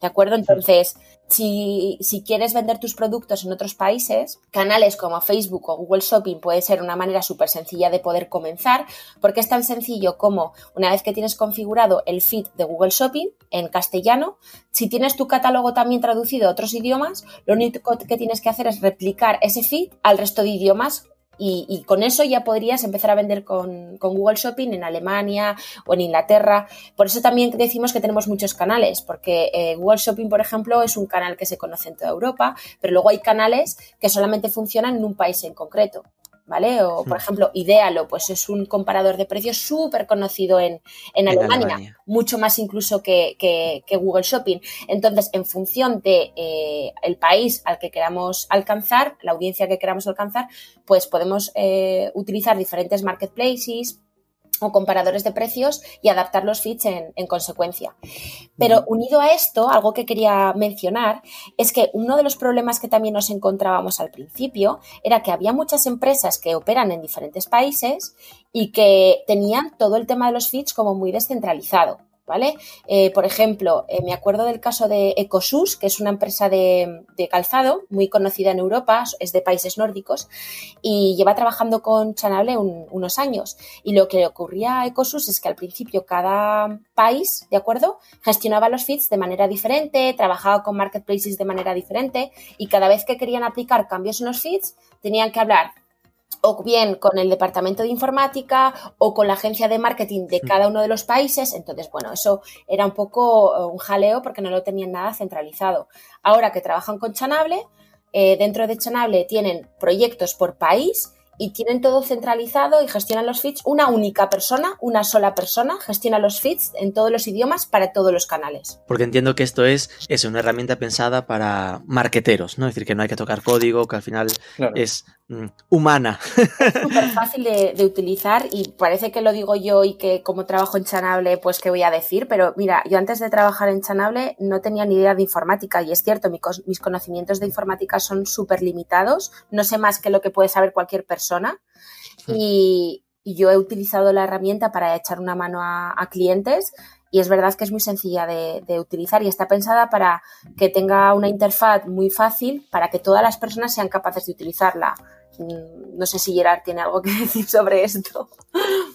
D: ¿De acuerdo? Entonces, si, si quieres vender tus productos en otros países, canales como Facebook o Google Shopping puede ser una manera súper sencilla de poder comenzar, porque es tan sencillo como una vez que tienes configurado el feed de Google Shopping en castellano, si tienes tu catálogo también traducido a otros idiomas, lo único que tienes que hacer es replicar ese feed al resto de idiomas. Y, y con eso ya podrías empezar a vender con, con Google Shopping en Alemania o en Inglaterra. Por eso también decimos que tenemos muchos canales, porque eh, Google Shopping, por ejemplo, es un canal que se conoce en toda Europa, pero luego hay canales que solamente funcionan en un país en concreto. ¿Vale? O, por
C: Hmm.
D: ejemplo, Idealo, pues es un comparador de precios súper conocido en, en
C: En
D: Alemania,
C: Alemania.
D: mucho más incluso que, que- que Google Shopping. Entonces, en función de eh, el país al que queramos alcanzar, la audiencia que queramos alcanzar, pues podemos eh, utilizar diferentes marketplaces o comparadores de precios y adaptar los feeds en, en consecuencia. Pero unido a esto, algo que quería mencionar es que uno de los problemas que también nos encontrábamos al principio era que había muchas empresas que operan en diferentes países y que tenían todo el tema de los feeds como muy descentralizado. Eh, por ejemplo, eh, me acuerdo del caso de Ecosus, que es una empresa de, calzado muy conocida en Europa, es de países nórdicos, y lleva trabajando con Chanable un- unos años. Y lo que ocurría a Ecosus es que al principio cada país, ¿de acuerdo? Gestionaba los feeds de manera diferente, trabajaba con marketplaces de manera diferente, y cada vez que querían aplicar cambios en los feeds, tenían que hablar o bien con el departamento de informática o con la agencia de marketing de cada uno de los países. Entonces, bueno, eso era un poco eh, un jaleo porque no lo tenían nada centralizado. Ahora que trabajan con Chanable, eh, dentro de Chanable tienen proyectos por país y tienen todo centralizado y gestionan los feeds. Una única persona, una sola persona, gestiona los feeds en todos los idiomas para todos los canales.
C: Porque entiendo que esto es, es una herramienta pensada para marqueteros, ¿no? Es decir, que no hay que tocar código, que al final
E: Claro.
C: es mm, humana.
D: súper fácil de, de utilizar y parece que lo digo yo y que como trabajo en Chanable, pues qué voy a decir, pero mira, yo antes de trabajar en Chanable no tenía ni idea de informática y es cierto, mis conocimientos de informática son súper limitados, no sé más que lo que puede saber cualquier persona y, y yo he utilizado la herramienta para echar una mano a, a clientes y es verdad que es muy sencilla de, de utilizar y está pensada para que tenga una interfaz muy fácil para que todas las personas sean capaces de utilizarla. Mm, No sé si Gerard tiene algo que decir sobre esto.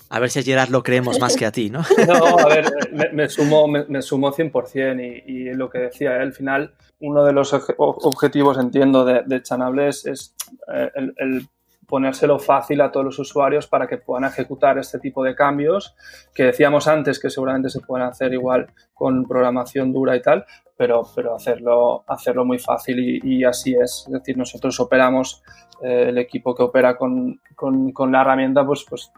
C: A ver si a Gerard lo creemos más que a ti, ¿no?
E: No, a ver, me, me sumo, me, me sumo 100% y, y lo que decía, ¿eh? al final, uno de los obje- objetivos, entiendo, de, de Chanable es, es, eh, el, el ponérselo fácil a todos los usuarios para que puedan ejecutar este tipo de cambios que decíamos antes que seguramente se pueden hacer igual con programación dura y tal, pero, pero hacerlo, hacerlo muy fácil y, y así es. Es decir, nosotros operamos, eh, el equipo que opera con, con, con la herramienta, pues, pues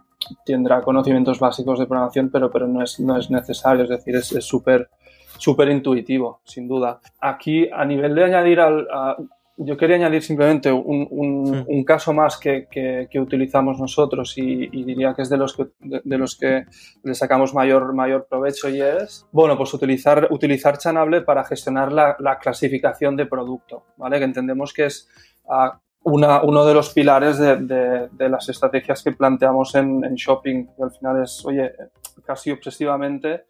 E: tendrá conocimientos básicos de programación, pero, pero no, es, no es necesario, es decir, es súper súper intuitivo, sin duda. Aquí, a nivel de añadir al... a- yo quería añadir simplemente un, un-
C: Hmm.
E: un caso más que, que- que utilizamos nosotros y, y diría que es de los que, de, de los que le sacamos mayor, mayor provecho y es, bueno, pues utilizar, utilizar Chanable para gestionar la, la clasificación de producto, ¿vale? Que entendemos que es ah, una, uno de los pilares de, de- de las estrategias que planteamos en, en shopping, que al final es, oye, casi obsesivamente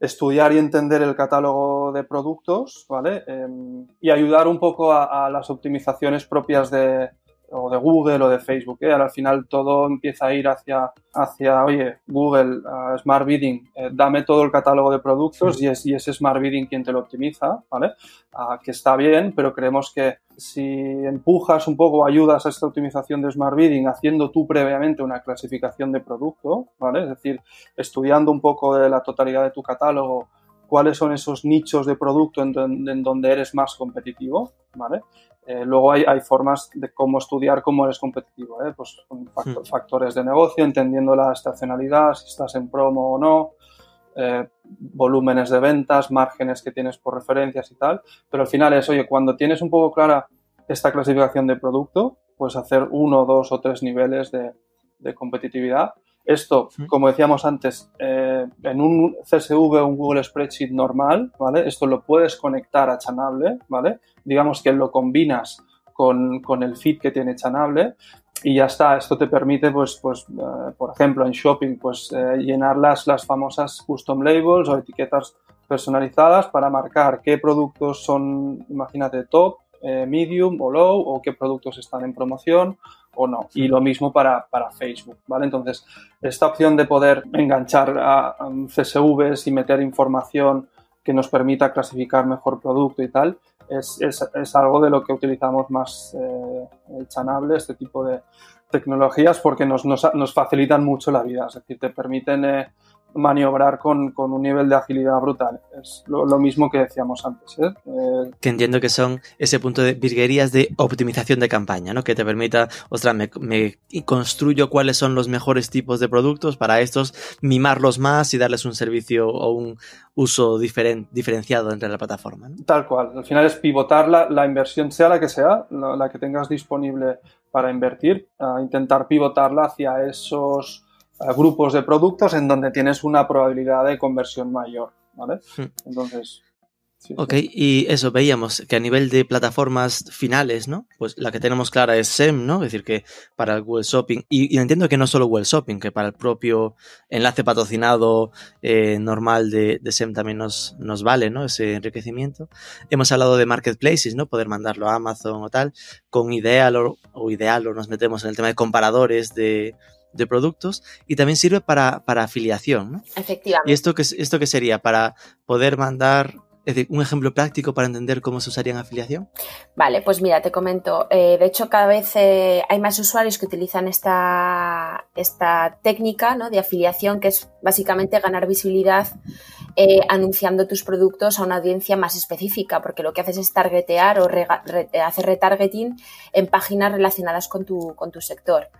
E: estudiar y entender el catálogo de productos, ¿vale? Em, y ayudar un poco a, a las optimizaciones propias de, o de Google o de Facebook. ¿eh? Al final todo empieza a ir hacia, hacia oye, Google, uh, Smart Bidding, eh, dame todo el catálogo de productos y es, y es Smart Bidding quien te lo optimiza, ¿vale? Ah, que está bien, pero creemos que si empujas un poco, ayudas a esta optimización de Smart Bidding haciendo tú previamente una clasificación de producto, ¿vale? Es decir, estudiando un poco de la totalidad de tu catálogo, cuáles son esos nichos de producto en, don- en donde eres más competitivo, ¿vale? Eh, luego hay, hay formas de cómo estudiar cómo eres competitivo, ¿eh? pues con
C: Hmm.
E: factores de negocio, entendiendo la estacionalidad, si estás en promo o no, eh, volúmenes de ventas, márgenes que tienes por referencias y tal, pero al final es, oye, cuando tienes un poco clara esta clasificación de producto, puedes hacer uno, dos o tres niveles de, de competitividad. Esto, como decíamos antes, eh, en un CSV o un Google Spreadsheet normal, ¿vale? Esto lo puedes conectar a Chanable, ¿vale? Digamos que lo combinas con, con el feed que tiene Chanable y ya está. Esto te permite, pues, pues eh, por ejemplo, en Shopping, pues eh, llenar las, las famosas custom labels o etiquetas personalizadas para marcar qué productos son, imagínate, top, medium o low o qué productos están en promoción o no. Y lo mismo para, para, Facebook, ¿vale? Entonces, esta opción de poder enganchar a, CSVs y meter información que nos permita clasificar mejor producto y tal, es, es, es algo de lo que utilizamos más eh, Chanable, este tipo de tecnologías, porque nos, nos, nos, facilitan mucho la vida, es decir, te permiten eh, maniobrar con, con, un nivel de agilidad brutal. Es lo, lo mismo que decíamos antes. ¿eh? Eh,
C: que entiendo que son ese punto de virguerías de optimización de campaña, ¿no? Que te permita, ostras, me, me, construyo cuáles son los mejores tipos de productos para estos, mimarlos más y darles un servicio o un uso diferen, diferenciado entre la plataforma. ¿no?
E: Tal cual. Al final es pivotar la, la inversión, sea la que sea, la, la, que tengas disponible para invertir, a intentar pivotarla hacia esos grupos de productos en donde tienes una probabilidad de conversión mayor, ¿vale? Hmm. Entonces...
C: Sí, ok, y eso, veíamos que a nivel de plataformas finales, ¿no? Pues la que tenemos clara es SEM, ¿no? Es decir, que para el Google Shopping, y, y entiendo que no solo Google Shopping, que para el propio enlace patrocinado eh, normal de, de, SEM también nos, nos vale, ¿no? Ese enriquecimiento. Hemos hablado de marketplaces, ¿no? Poder mandarlo a Amazon o tal. Con Ideal o, o Ideal o nos metemos en el tema de comparadores de, de productos y también sirve para, para afiliación. ¿no?
D: Efectivamente.
C: ¿Y esto qué, esto qué sería? Para poder mandar es decir, un ejemplo práctico para entender cómo se usaría en afiliación.
D: Vale, pues mira, te comento. Eh, de hecho, cada vez eh, hay más usuarios que utilizan esta, esta técnica ¿no? de afiliación, que es básicamente ganar visibilidad eh, anunciando tus productos a una audiencia más específica, porque lo que haces es targetear o re, re, hacer retargeting en páginas relacionadas con tu, con tu sector.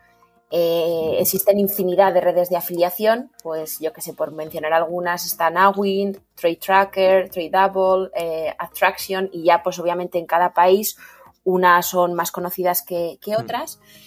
D: Eh, existen infinidad de redes de afiliación, pues yo que sé, por mencionar algunas, están Awin, Trade Tracker, Tradeable, eh, Attraction y ya pues obviamente en cada país unas son más conocidas que, que otras. Mm.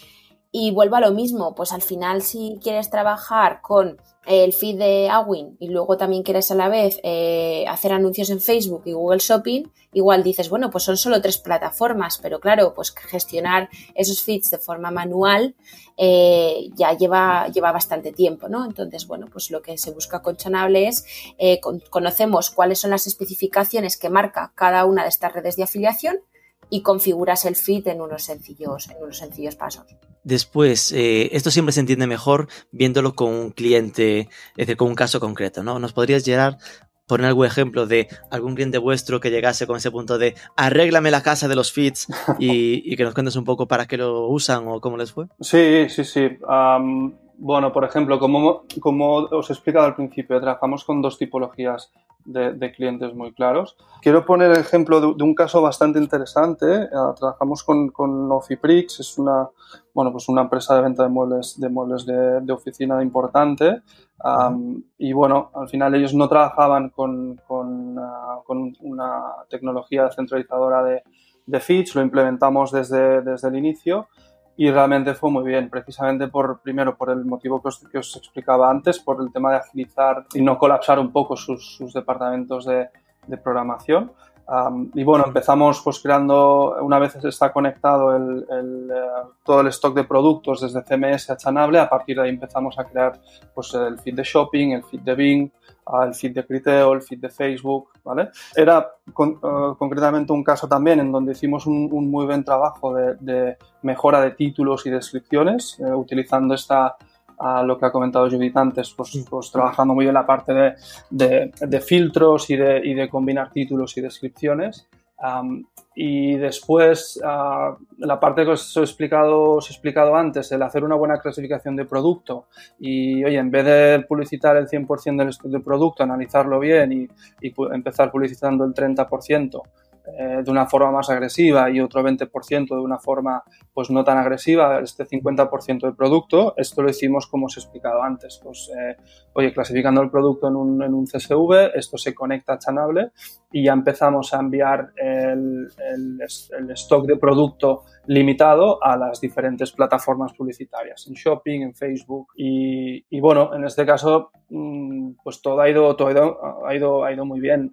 D: Y vuelvo a lo mismo, pues al final si quieres trabajar con el feed de Awin y luego también quieres a la vez eh, hacer anuncios en Facebook y Google Shopping, igual dices, bueno, pues son solo tres plataformas, pero claro, pues gestionar esos feeds de forma manual eh, ya lleva, lleva bastante tiempo, ¿no? Entonces, bueno, pues lo que se busca con Chanable es, eh, con, conocemos cuáles son las especificaciones que marca cada una de estas redes de afiliación y configuras el feed en unos sencillos, en unos sencillos pasos.
C: Después, eh, esto siempre se entiende mejor viéndolo con un cliente, es decir, con un caso concreto, ¿no? ¿Nos podrías llegar poner algún ejemplo de algún cliente vuestro que llegase con ese punto de arréglame la casa de los feeds y, y que nos cuentes un poco para qué lo usan o cómo les fue?
E: Sí, sí, sí. Um, bueno, por ejemplo, como, como os he explicado al principio, trabajamos con dos tipologías de, de, clientes muy claros. Quiero poner el ejemplo de, de un caso bastante interesante. Uh, trabajamos con, con Ofiprix, es una, bueno, pues una empresa de venta de muebles de, muebles de, de oficina importante. Um, y bueno, al final ellos no trabajaban con, con, uh, con una tecnología centralizadora de, de feeds, lo implementamos desde, desde el inicio y realmente fue muy bien, precisamente por, primero, por el motivo que os, que os explicaba antes, por el tema de agilizar y no colapsar un poco sus, sus departamentos de, de programación. Um, y bueno, empezamos pues creando, una vez está conectado el, el, uh, todo el stock de productos desde CMS a Chanable, a partir de ahí empezamos a crear pues el feed de shopping, el feed de Bing, el feed de Criteo, el feed de Facebook, ¿vale? Era con, uh, concretamente un caso también en donde hicimos un, un muy buen trabajo de, de, mejora de títulos y descripciones, eh, utilizando esta a lo que ha comentado Judith antes, pues, pues trabajando muy en la parte de, de, de filtros y de, y de, combinar títulos y descripciones. Um, y después, uh, la parte que os he, explicado, os he explicado antes, el hacer una buena clasificación de producto y, oye, en vez de publicitar el 100% del, del producto, analizarlo bien y, y empezar publicitando el 30%, eh, de una forma más agresiva y otro 20% de una forma pues no tan agresiva, este 50% del producto, esto lo hicimos como os he explicado antes, pues eh, oye, clasificando el producto en un, en un, CSV, esto se conecta a Chanable y ya empezamos a enviar el, el, el stock de producto limitado a las diferentes plataformas publicitarias, en Shopping, en Facebook y, y bueno, en este caso mm, pues todo ha ido, todo ha ido, ha ido, ha ido muy bien.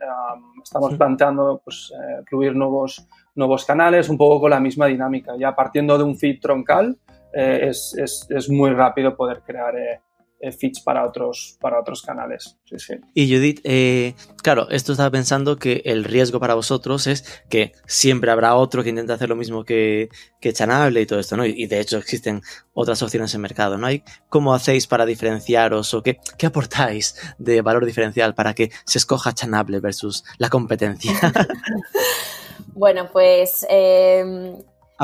E: estamos planteando pues, eh, incluir nuevos, nuevos canales, un poco con la misma dinámica. Ya partiendo de un feed troncal, eh, es, es, es, muy rápido poder crear eh, feeds para otros, para otros canales. Sí, sí.
C: Y Judith, eh, claro, esto estaba pensando que el riesgo para vosotros es que siempre habrá otro que intente hacer lo mismo que, que Chanable y todo esto, ¿no? Y de hecho existen otras opciones en mercado, ¿no? hay ¿Cómo hacéis para diferenciaros o qué, qué aportáis de valor diferencial para que se escoja Chanable versus la competencia?
D: bueno, pues... Eh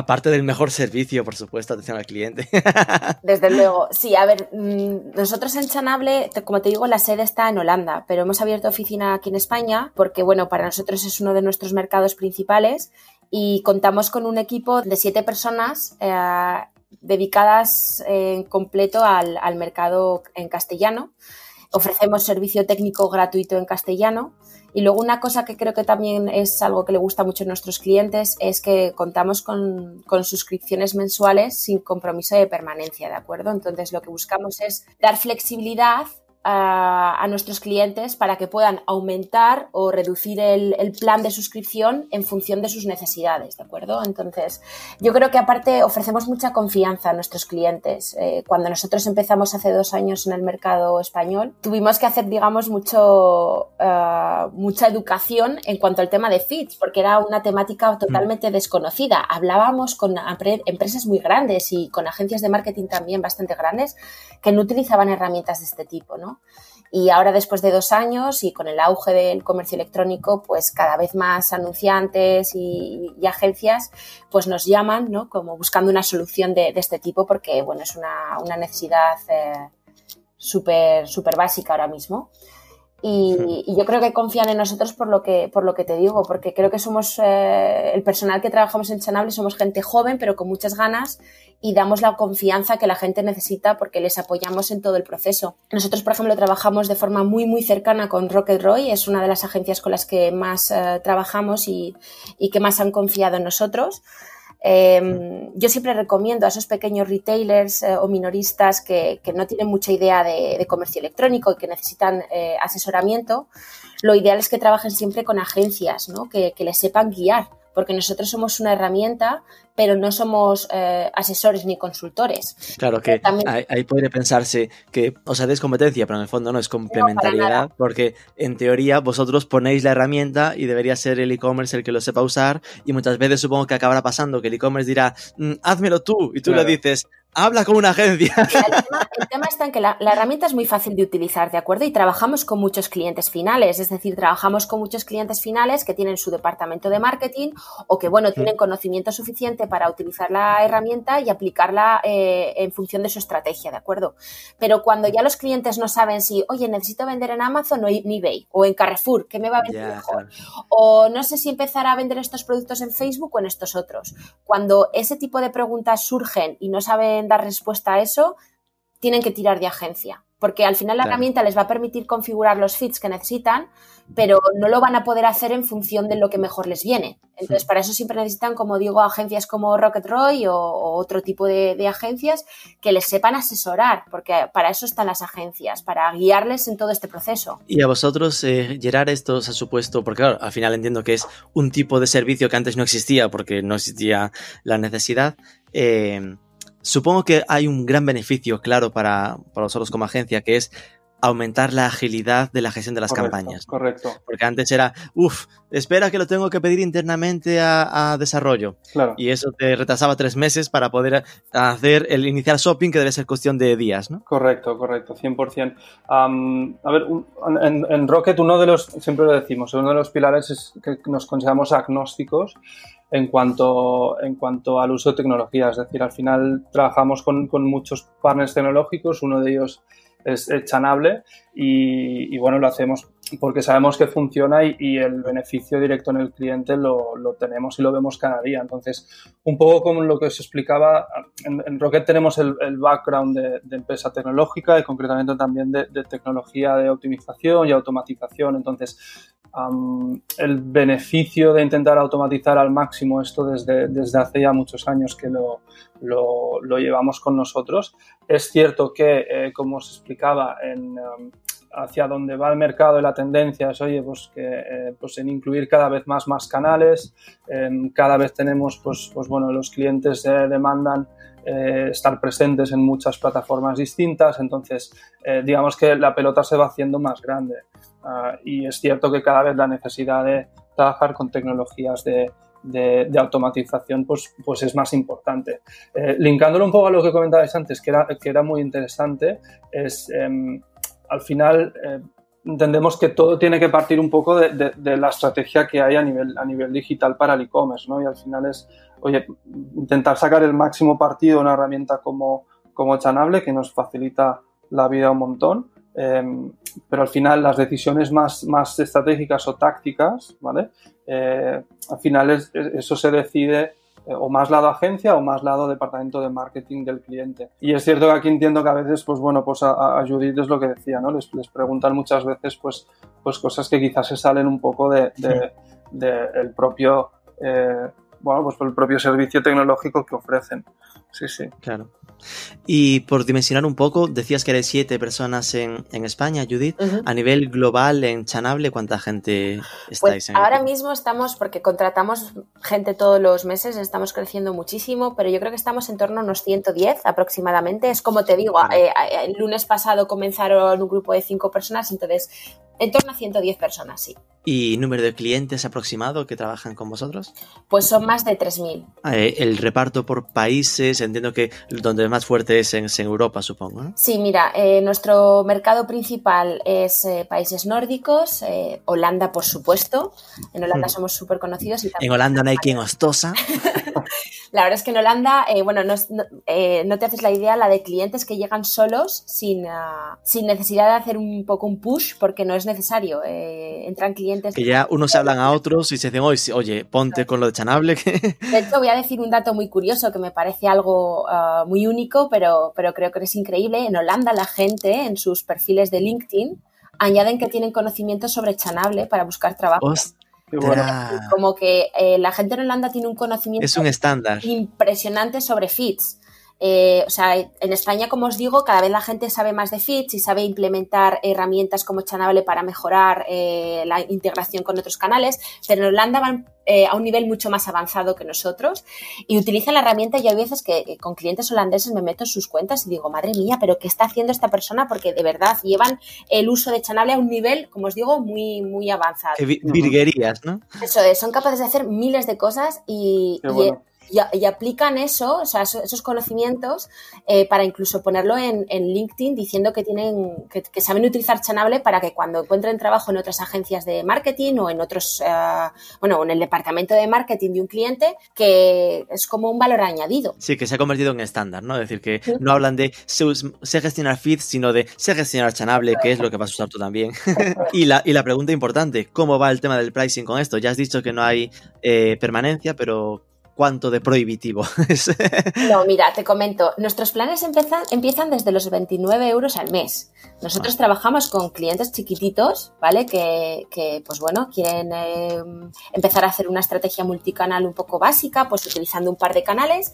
C: Aparte del mejor servicio, por supuesto, atención al cliente.
D: Desde luego. Sí, a ver, mm, nosotros en Chanable, como te digo, la sede está en Holanda, pero hemos abierto oficina aquí en España porque, bueno, para nosotros es uno de nuestros mercados principales y contamos con un equipo de siete personas eh, dedicadas en completo al, al mercado en castellano. Ofrecemos servicio técnico gratuito en castellano y luego una cosa que creo que también es algo que le gusta mucho a nuestros clientes es que contamos con, con, suscripciones mensuales sin compromiso de permanencia, ¿de acuerdo? Entonces lo que buscamos es dar flexibilidad a, nuestros clientes para que puedan aumentar o reducir el, plan de suscripción en función de sus necesidades, ¿de acuerdo? Entonces, yo creo que aparte ofrecemos mucha confianza a nuestros clientes. Eh, cuando nosotros empezamos hace dos años en el mercado español, tuvimos que hacer, digamos, mucho, uh, mucha educación en cuanto al tema de feeds, porque era una temática totalmente mm. desconocida. Hablábamos con empresas muy grandes y con agencias de marketing también bastante grandes que no utilizaban herramientas de este tipo, ¿no? Y ahora, después de dos años y con el auge del comercio electrónico, pues cada vez más anunciantes y, agencias pues nos llaman, ¿no? Como buscando una solución de, este tipo porque, bueno, es una, una necesidad eh, súper súper básica ahora mismo. Y, yo creo que confían en nosotros por lo que, por lo que te digo, porque creo que somos eh, el personal que trabajamos en Chanable, somos gente joven, pero con muchas ganas y damos la confianza que la gente necesita porque les apoyamos en todo el proceso. Nosotros, por ejemplo, trabajamos de forma muy, muy cercana con Rocket Roy, es una de las agencias con las que más eh, trabajamos y, y que más han confiado en nosotros. Em, yo siempre recomiendo a esos pequeños retailers eh, o minoristas que, no tienen mucha idea de, comercio electrónico y que necesitan eh, asesoramiento, lo ideal es que trabajen siempre con agencias, ¿no? que, que les sepan guiar porque nosotros somos una herramienta, pero no somos eh, asesores ni consultores.
C: Claro que ahí, podría pensarse que os hacéis competencia, pero en el fondo no es complementariedad, porque en teoría vosotros ponéis la herramienta y debería ser el e-commerce el que lo sepa usar, y muchas veces supongo que acabará pasando que el e-commerce dirá, mm, házmelo tú, y tú le dices, Habla con una agencia.
D: El tema, está en que la, herramienta es muy fácil de utilizar, ¿de acuerdo? Y trabajamos con muchos clientes finales, es decir, trabajamos con muchos clientes finales que tienen su departamento de marketing o que, bueno, tienen conocimiento suficiente para utilizar la herramienta y aplicarla eh, en función de su estrategia, ¿de acuerdo? Pero cuando ya los clientes no saben si, oye, necesito vender en Amazon o en eBay o en Carrefour, ¿qué me va a vender mejor? O no sé si empezar a vender estos productos en Facebook o en estos otros. Cuando ese tipo de preguntas surgen y no saben dar respuesta a eso, tienen que tirar de agencia. Porque al final la herramienta les va a permitir configurar los feeds que necesitan, pero no lo van a poder hacer en función de lo que mejor les viene. Entonces, para eso siempre necesitan, como digo, agencias como Rocket Roy o, otro tipo de, agencias que les sepan asesorar, porque para eso están las agencias, para guiarles en todo este proceso.
C: Y a vosotros, eh, Gerard, esto os ha supuesto, porque claro, al final entiendo que es un tipo de servicio que antes no existía porque no existía la necesidad. Eh, Supongo que hay un gran beneficio, claro, para, para vosotros como agencia, que es aumentar la agilidad de la gestión de las campañas.
E: Correcto.
C: Porque antes era, uff, espera que lo tengo que pedir internamente a, desarrollo.
E: Claro.
C: Y eso te retrasaba tres meses para poder hacer el iniciar shopping, que debe ser cuestión de días, ¿no?
E: Correcto, correcto, 100%. a ver, en, en, Rocket uno de los, siempre lo decimos, uno de los pilares es que nos consideramos agnósticos en cuanto, en cuanto al uso de tecnología. Es decir, al final trabajamos con, con muchos partners tecnológicos, uno de ellos es, Chanable y, bueno, lo hacemos porque sabemos que funciona y, el beneficio directo en el cliente lo, tenemos y lo vemos cada día. Entonces, un poco como lo que os explicaba, en, Rocket tenemos el, background de, empresa tecnológica y concretamente también de, tecnología de optimización y automatización. Entonces, el beneficio de intentar automatizar al máximo esto desde, desde hace ya muchos años que lo, lo, llevamos con nosotros. Es cierto que, eh, como os explicaba, en, hacia dónde va el mercado y la tendencia es, oye, pues, que, eh, pues en incluir cada vez más, más canales, cada vez tenemos, pues, pues bueno, los clientes eh, demandan eh, estar presentes en muchas plataformas distintas, entonces digamos que la pelota se va haciendo más grande ah, y es cierto que cada vez la necesidad de trabajar con tecnologías de, de, automatización pues, pues es más importante. linkándolo un poco a lo que comentabais antes, que era, que era muy interesante, es em, al final eh, entendemos que todo tiene que partir un poco de, la estrategia que hay a nivel, a nivel digital para el e-commerce, ¿no? Y al final es, oye, intentar sacar el máximo partido de una herramienta como, como Chanable, que nos facilita la vida un montón, eh, pero al final las decisiones más, más estratégicas o tácticas, ¿vale? Eh, al final eso se decide eh, o más lado agencia o más lado departamento de marketing del cliente. Y es cierto que aquí entiendo que a veces, pues bueno, pues a, Judith es lo que decía, ¿no? Les, preguntan muchas veces, pues, pues cosas que quizás se salen un poco de, el propio, eh, bueno, pues el propio servicio tecnológico que ofrecen. Sí, sí.
C: Claro. Y por dimensionar un poco, decías que eres siete personas en, España, Judith. A nivel global, en Chanable, ¿cuánta gente estáis
D: pues Ahora mismo estamos, porque contratamos gente todos los meses, estamos creciendo muchísimo, pero yo creo que estamos en torno a unos 110 aproximadamente. Es como te digo, eh, eh, el lunes pasado comenzaron un grupo de cinco personas, entonces en torno a 110 personas, sí.
C: ¿Y número de clientes aproximado que trabajan con vosotros?
D: Pues son más de 3.000.
C: Ah, eh, el reparto por países, entiendo que donde más fuerte es en, Europa, supongo.
D: Sí, mira, eh, nuestro mercado principal es eh, países nórdicos, Holanda, por supuesto. En Holanda hmm. somos súper conocidos.
C: en Holanda no hay quien ostosa.
D: La verdad es que en Holanda, bueno, no, no, te haces la idea la de clientes que llegan solos sin, ah, sin necesidad de hacer un poco un push porque no es necesario. entran clientes
C: que ya unos hablan a otros y se dicen, oye, ponte con lo de Chanable.
D: De hecho, voy a decir un dato muy curioso que me parece algo ah, muy único, pero, pero creo que es increíble. En Holanda la gente en sus perfiles de LinkedIn añaden que tienen conocimiento sobre Chanable para buscar trabajo. Como que eh, la gente en Holanda tiene un conocimiento
C: es un estándar.
D: impresionante sobre feeds. Eh, o sea, en España, como os digo, cada vez la gente sabe más de Fits y sabe implementar herramientas como Chanable para mejorar eh, la integración con otros canales, pero en Holanda van eh, a un nivel mucho más avanzado que nosotros y utilizan la herramienta y hay veces que con clientes holandeses me meto en sus cuentas y digo, madre mía, pero ¿qué está haciendo esta persona? Porque de verdad llevan el uso de Chanable a un nivel, como os digo, muy, muy avanzado.
C: Virguerías, ¿no?
D: Eso es, son capaces de hacer miles de cosas y, y, aplican eso, o sea, esos, conocimientos eh, para incluso ponerlo en, LinkedIn diciendo que tienen, que, saben utilizar Chanable para que cuando encuentren trabajo en otras agencias de marketing o en otros, eh, bueno, en el departamento de marketing de un cliente, que es como un valor añadido.
C: Sí, que se ha convertido en estándar, ¿no? Es decir, que no hablan de sé gestionar feeds, sino de sé gestionar Chanable, que es lo que vas a usar tú también. y, la, y la pregunta importante, ¿cómo va el tema del pricing con esto? Ya has dicho que no hay eh, permanencia, pero cuánto de prohibitivo es.
D: No, mira, te comento, nuestros planes empiezan, empiezan desde los 29 euros al mes. Nosotros trabajamos con clientes chiquititos, ¿vale? Que, pues bueno, quieren eh, empezar a hacer una estrategia multicanal un poco básica, pues utilizando un par de canales.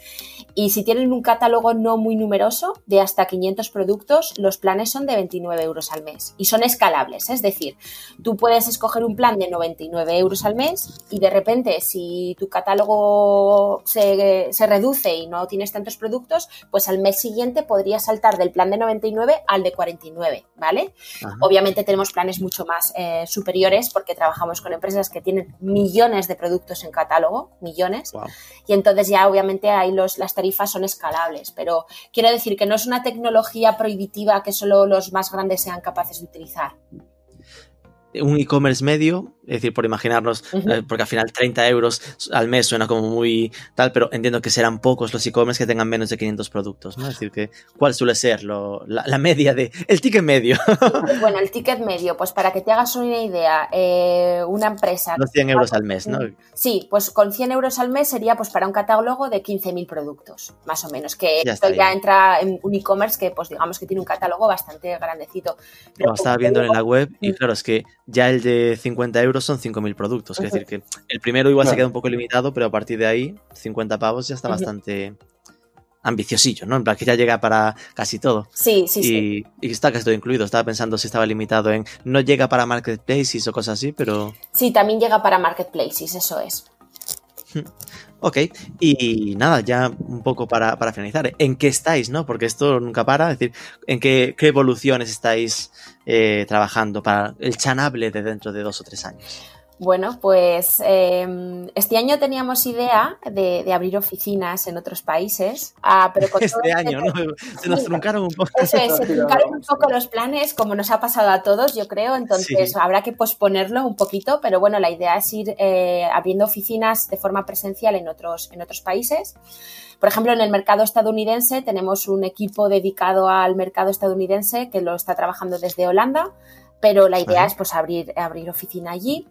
D: Y si tienen un catálogo no muy numeroso, de hasta 500 productos, los planes son de 29 euros al mes. Y son escalables, es decir, tú puedes escoger un plan de 99 euros al mes y de repente, si tu catálogo se, reduce y no tienes tantos productos, pues al mes siguiente podrías saltar del plan de 99 al de 49, ¿vale? Obviamente tenemos planes mucho más eh, superiores porque trabajamos con empresas que tienen millones de productos en catálogo, millones, y entonces ya obviamente ahí los, las tarifas son escalables, pero quiero decir que no es una tecnología prohibitiva que solo los más grandes sean capaces de utilizar.
C: Un e-commerce medio, es decir, por imaginarnos, eh, porque al final 30 euros al mes suena como muy tal, pero entiendo que serán pocos los e-commerce que tengan menos de 500 productos, ¿no? Es decir, que ¿cuál suele ser lo, la, media de, el ticket medio?
D: bueno, el ticket medio, pues para que te hagas una idea, eh, una empresa...
C: Los 100 euros al mes, ¿no?
D: Sí, pues con 100 euros al mes sería pues para un catálogo de 15.000 productos, más o menos, que esto ya entra en un e-commerce que pues digamos que tiene un catálogo bastante grandecito.
C: Pero, estaba viendo en la web y claro, es que ya el de 50 euros son 5.000 productos. Es decir, que el primero igual se queda un poco limitado, pero a partir de ahí, 50 pavos ya está bastante ambiciosillo, ¿no? En plan, que ya llega para casi todo.
D: Sí, sí,
C: y,
D: sí.
C: Y está casi todo incluido. Estaba pensando si estaba limitado en. No llega para marketplaces o cosas así, pero.
D: Sí, también llega para marketplaces, eso es.
C: Ok, y nada, ya un poco para, finalizar, ¿en qué estáis, no? Porque esto nunca para, es decir, ¿en qué, evoluciones estáis eh, trabajando para el chanable de dentro de dos o tres años?
D: Bueno, pues em, este año teníamos idea de, abrir oficinas en otros países, ah, pero
C: este, este año, ¿no? Se nos truncaron un poco.
D: se truncaron un poco los planes, como nos ha pasado a todos, yo creo, entonces habrá que posponerlo un poquito, pero bueno, la idea es ir eh, abriendo oficinas de forma presencial en otros, en otros países. Por ejemplo, en el mercado estadounidense tenemos un equipo dedicado al mercado estadounidense que lo está trabajando desde Holanda, pero la idea es pues abrir, abrir oficina allí.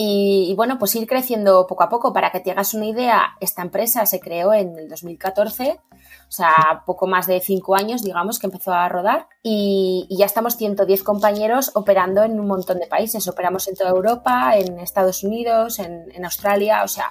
D: Y, bueno, pues ir creciendo poco a poco. Para que te hagas una idea, esta empresa se creó en el 2014, o sea, poco más de cinco años, digamos, que empezó a rodar. Y, ya estamos 110 compañeros operando en un montón de países. Operamos en toda Europa, en Estados Unidos, en, en Australia, o sea,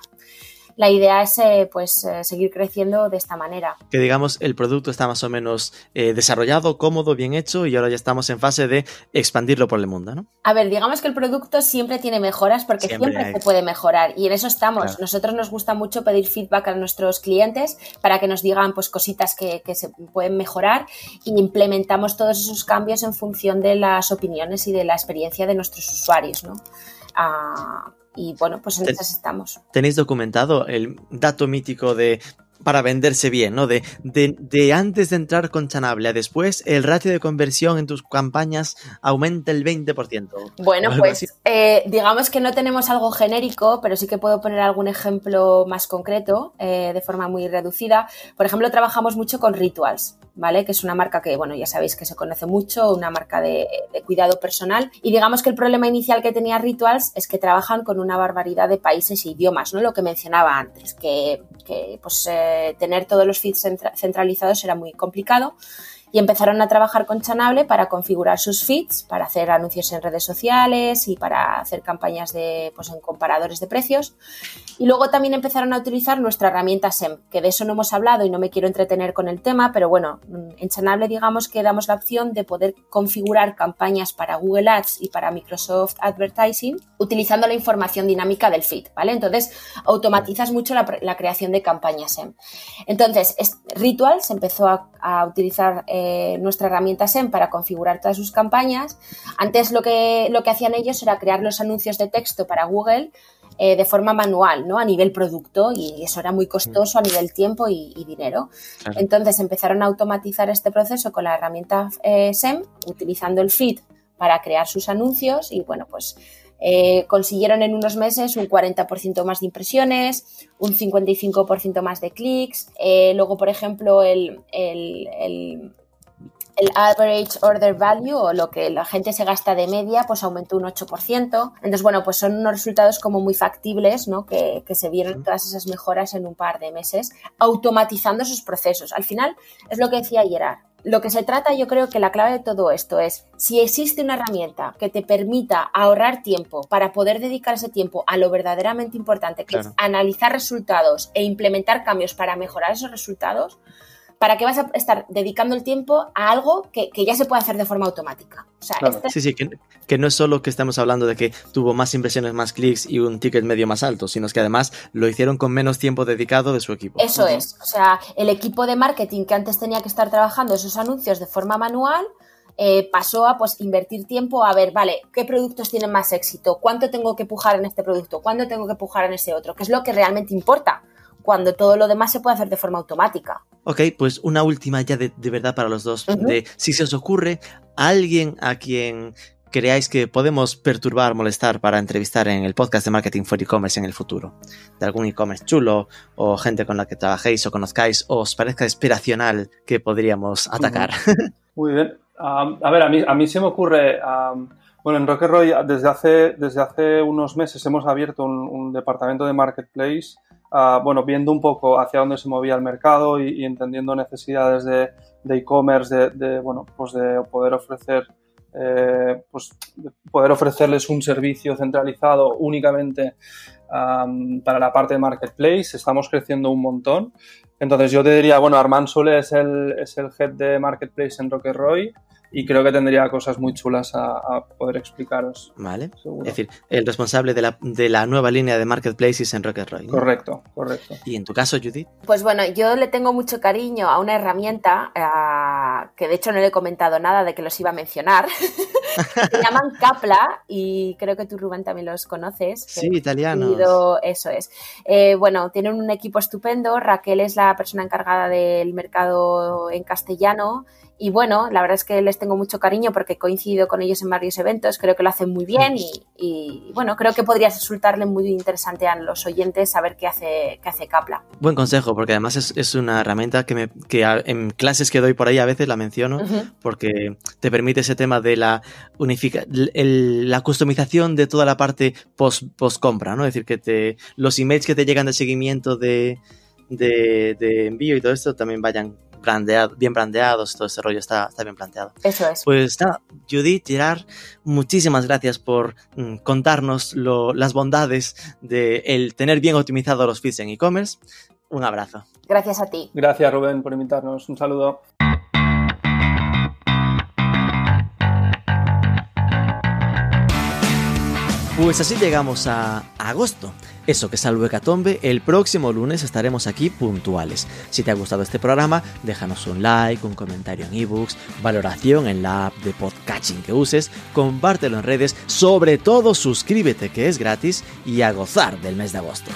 D: la idea es eh, pues eh, seguir creciendo de esta manera.
C: Que digamos el producto está más o menos eh, desarrollado, cómodo, bien hecho y ahora ya estamos en fase de expandirlo por el mundo, ¿no?
D: A ver, digamos que el producto siempre tiene mejoras porque siempre, se puede mejorar y en eso estamos. Nosotros nos gusta mucho pedir feedback a nuestros clientes para que nos digan pues cositas que, se pueden mejorar y implementamos todos esos cambios en función de las opiniones y de la experiencia de nuestros usuarios, ¿no? Ah, y bueno, pues en esas estamos.
C: ¿Tenéis documentado el dato mítico de para venderse bien, ¿no? De, de, antes de entrar con Chanable a después, el ratio de conversión en tus campañas aumenta el 20%.
D: Bueno, pues eh, digamos que no tenemos algo genérico, pero sí que puedo poner algún ejemplo más concreto eh, de forma muy reducida. Por ejemplo, trabajamos mucho con Rituals, ¿vale? Que es una marca que, bueno, ya sabéis que se conoce mucho, una marca de, cuidado personal. Y digamos que el problema inicial que tenía Rituals es que trabajan con una barbaridad de países e idiomas, ¿no? Lo que mencionaba antes, que, que pues... Eh, tener todos los feeds centralizados era muy complicado y empezaron a trabajar con Chanable para configurar sus feeds, para hacer anuncios en redes sociales y para hacer campañas de, pues, en comparadores de precios. Y luego también empezaron a utilizar nuestra herramienta SEM, que de eso no hemos hablado y no me quiero entretener con el tema, pero bueno, en Chanable digamos que damos la opción de poder configurar campañas para Google Ads y para Microsoft Advertising utilizando la información dinámica del feed, ¿vale? Entonces automatizas mucho la, creación de campañas SEM. Entonces, Rituals empezó a, utilizar eh, nuestra herramienta SEM para configurar todas sus campañas. Antes lo que, lo que hacían ellos era crear los anuncios de texto para Google eh, de forma manual, ¿no? A nivel producto y eso era muy costoso a nivel tiempo y, dinero. Entonces empezaron a automatizar este proceso con la herramienta eh, SEM, utilizando el feed para crear sus anuncios y bueno, pues consiguieron en unos meses un 40% más de impresiones, un 55% más de clics. luego, por ejemplo, el, el average order value o lo que la gente se gasta de media, pues aumentó un 8%. Entonces, bueno, pues son unos resultados como muy factibles, ¿no? Que, se vieron todas esas mejoras en un par de meses, automatizando esos procesos. Al final, es lo que decía Gerard. Lo que se trata, yo creo que la clave de todo esto es, si existe una herramienta que te permita ahorrar tiempo para poder dedicar ese tiempo a lo verdaderamente importante, que es analizar resultados e implementar cambios para mejorar esos resultados, ¿para qué vas a estar dedicando el tiempo a algo que, ya se puede hacer de forma automática?
C: Este sí, sí, que, no es solo que estamos hablando de que tuvo más impresiones, más clics y un ticket medio más alto, sino que además lo hicieron con menos tiempo dedicado de su equipo.
D: Eso es, o sea, el equipo de marketing que antes tenía que estar trabajando esos anuncios de forma manual, eh, pasó a pues invertir tiempo a ver, vale, qué productos tienen más éxito, cuánto tengo que pujar en este producto, cuánto tengo que pujar en ese otro, que es lo que realmente importa cuando todo lo demás se puede hacer de forma automática.
C: Ok, pues una última ya de, verdad para los dos. de, si se os ocurre alguien a quien creáis que podemos perturbar, molestar para entrevistar en el podcast de Marketing for E-Commerce en el futuro. De algún e-commerce chulo o gente con la que trabajéis o conozcáis o os parezca inspiracional que podríamos atacar.
E: Muy bien. a ver, a mí, a mí se me ocurre... bueno, en Rock'n'Roll desde hace, desde hace unos meses hemos abierto un, departamento de marketplace, bueno, viendo un poco hacia dónde se movía el mercado y, entendiendo necesidades de e-commerce, de, de, bueno, pues de poder ofrecer eh, pues poder ofrecerles un servicio centralizado únicamente para la parte de marketplace. Estamos creciendo un montón. Entonces yo te diría, bueno, Armand Sole es el, es el head de marketplace en Rock'n'Roy y creo que tendría cosas muy chulas a, poder explicaros.
C: Vale. Es decir, el responsable de la, de la nueva línea de marketplaces en Rocket Roy.
E: Correcto, correcto.
C: ¿Y en tu caso, Judith?
D: Pues bueno, yo le tengo mucho cariño a una herramienta que de hecho no le he comentado nada de que los iba a mencionar. Se llaman Capla y creo que tú, Rubén, también los conoces.
C: Sí, italianos.
D: Eso es. Eh, bueno, tienen un equipo estupendo. Raquel es la persona encargada del mercado en castellano y bueno, la verdad es que les tengo mucho cariño porque he coincidido con ellos en varios eventos, creo que lo hacen muy bien y, bueno, creo que podría resultarle muy interesante a los oyentes saber qué hace, qué hace Capla.
C: Buen consejo, porque además es, una herramienta que, me, que en clases que doy por ahí a veces la menciono, porque te permite ese tema de la unifica la customización de toda la parte post, post compra, ¿no? Es decir, que te, los emails que te llegan de seguimiento de, de, de envío y todo esto también vayan bien brandeados, todo ese rollo está, está bien planteado.
D: Eso es.
C: Pues nada, Judith, Gerard, muchísimas gracias por mm, contarnos las bondades de el tener bien optimizado los feeds en e-commerce. Un abrazo.
D: Gracias a ti.
E: Gracias, Rubén, por invitarnos. Un saludo.
C: Pues así llegamos a agosto. Eso que salvo Hecatombe, el próximo lunes estaremos aquí puntuales. Si te ha gustado este programa, déjanos un like, un comentario en ebooks, valoración en la app de podcatching que uses, compártelo en redes, sobre todo suscríbete que es gratis y a gozar del mes de agosto.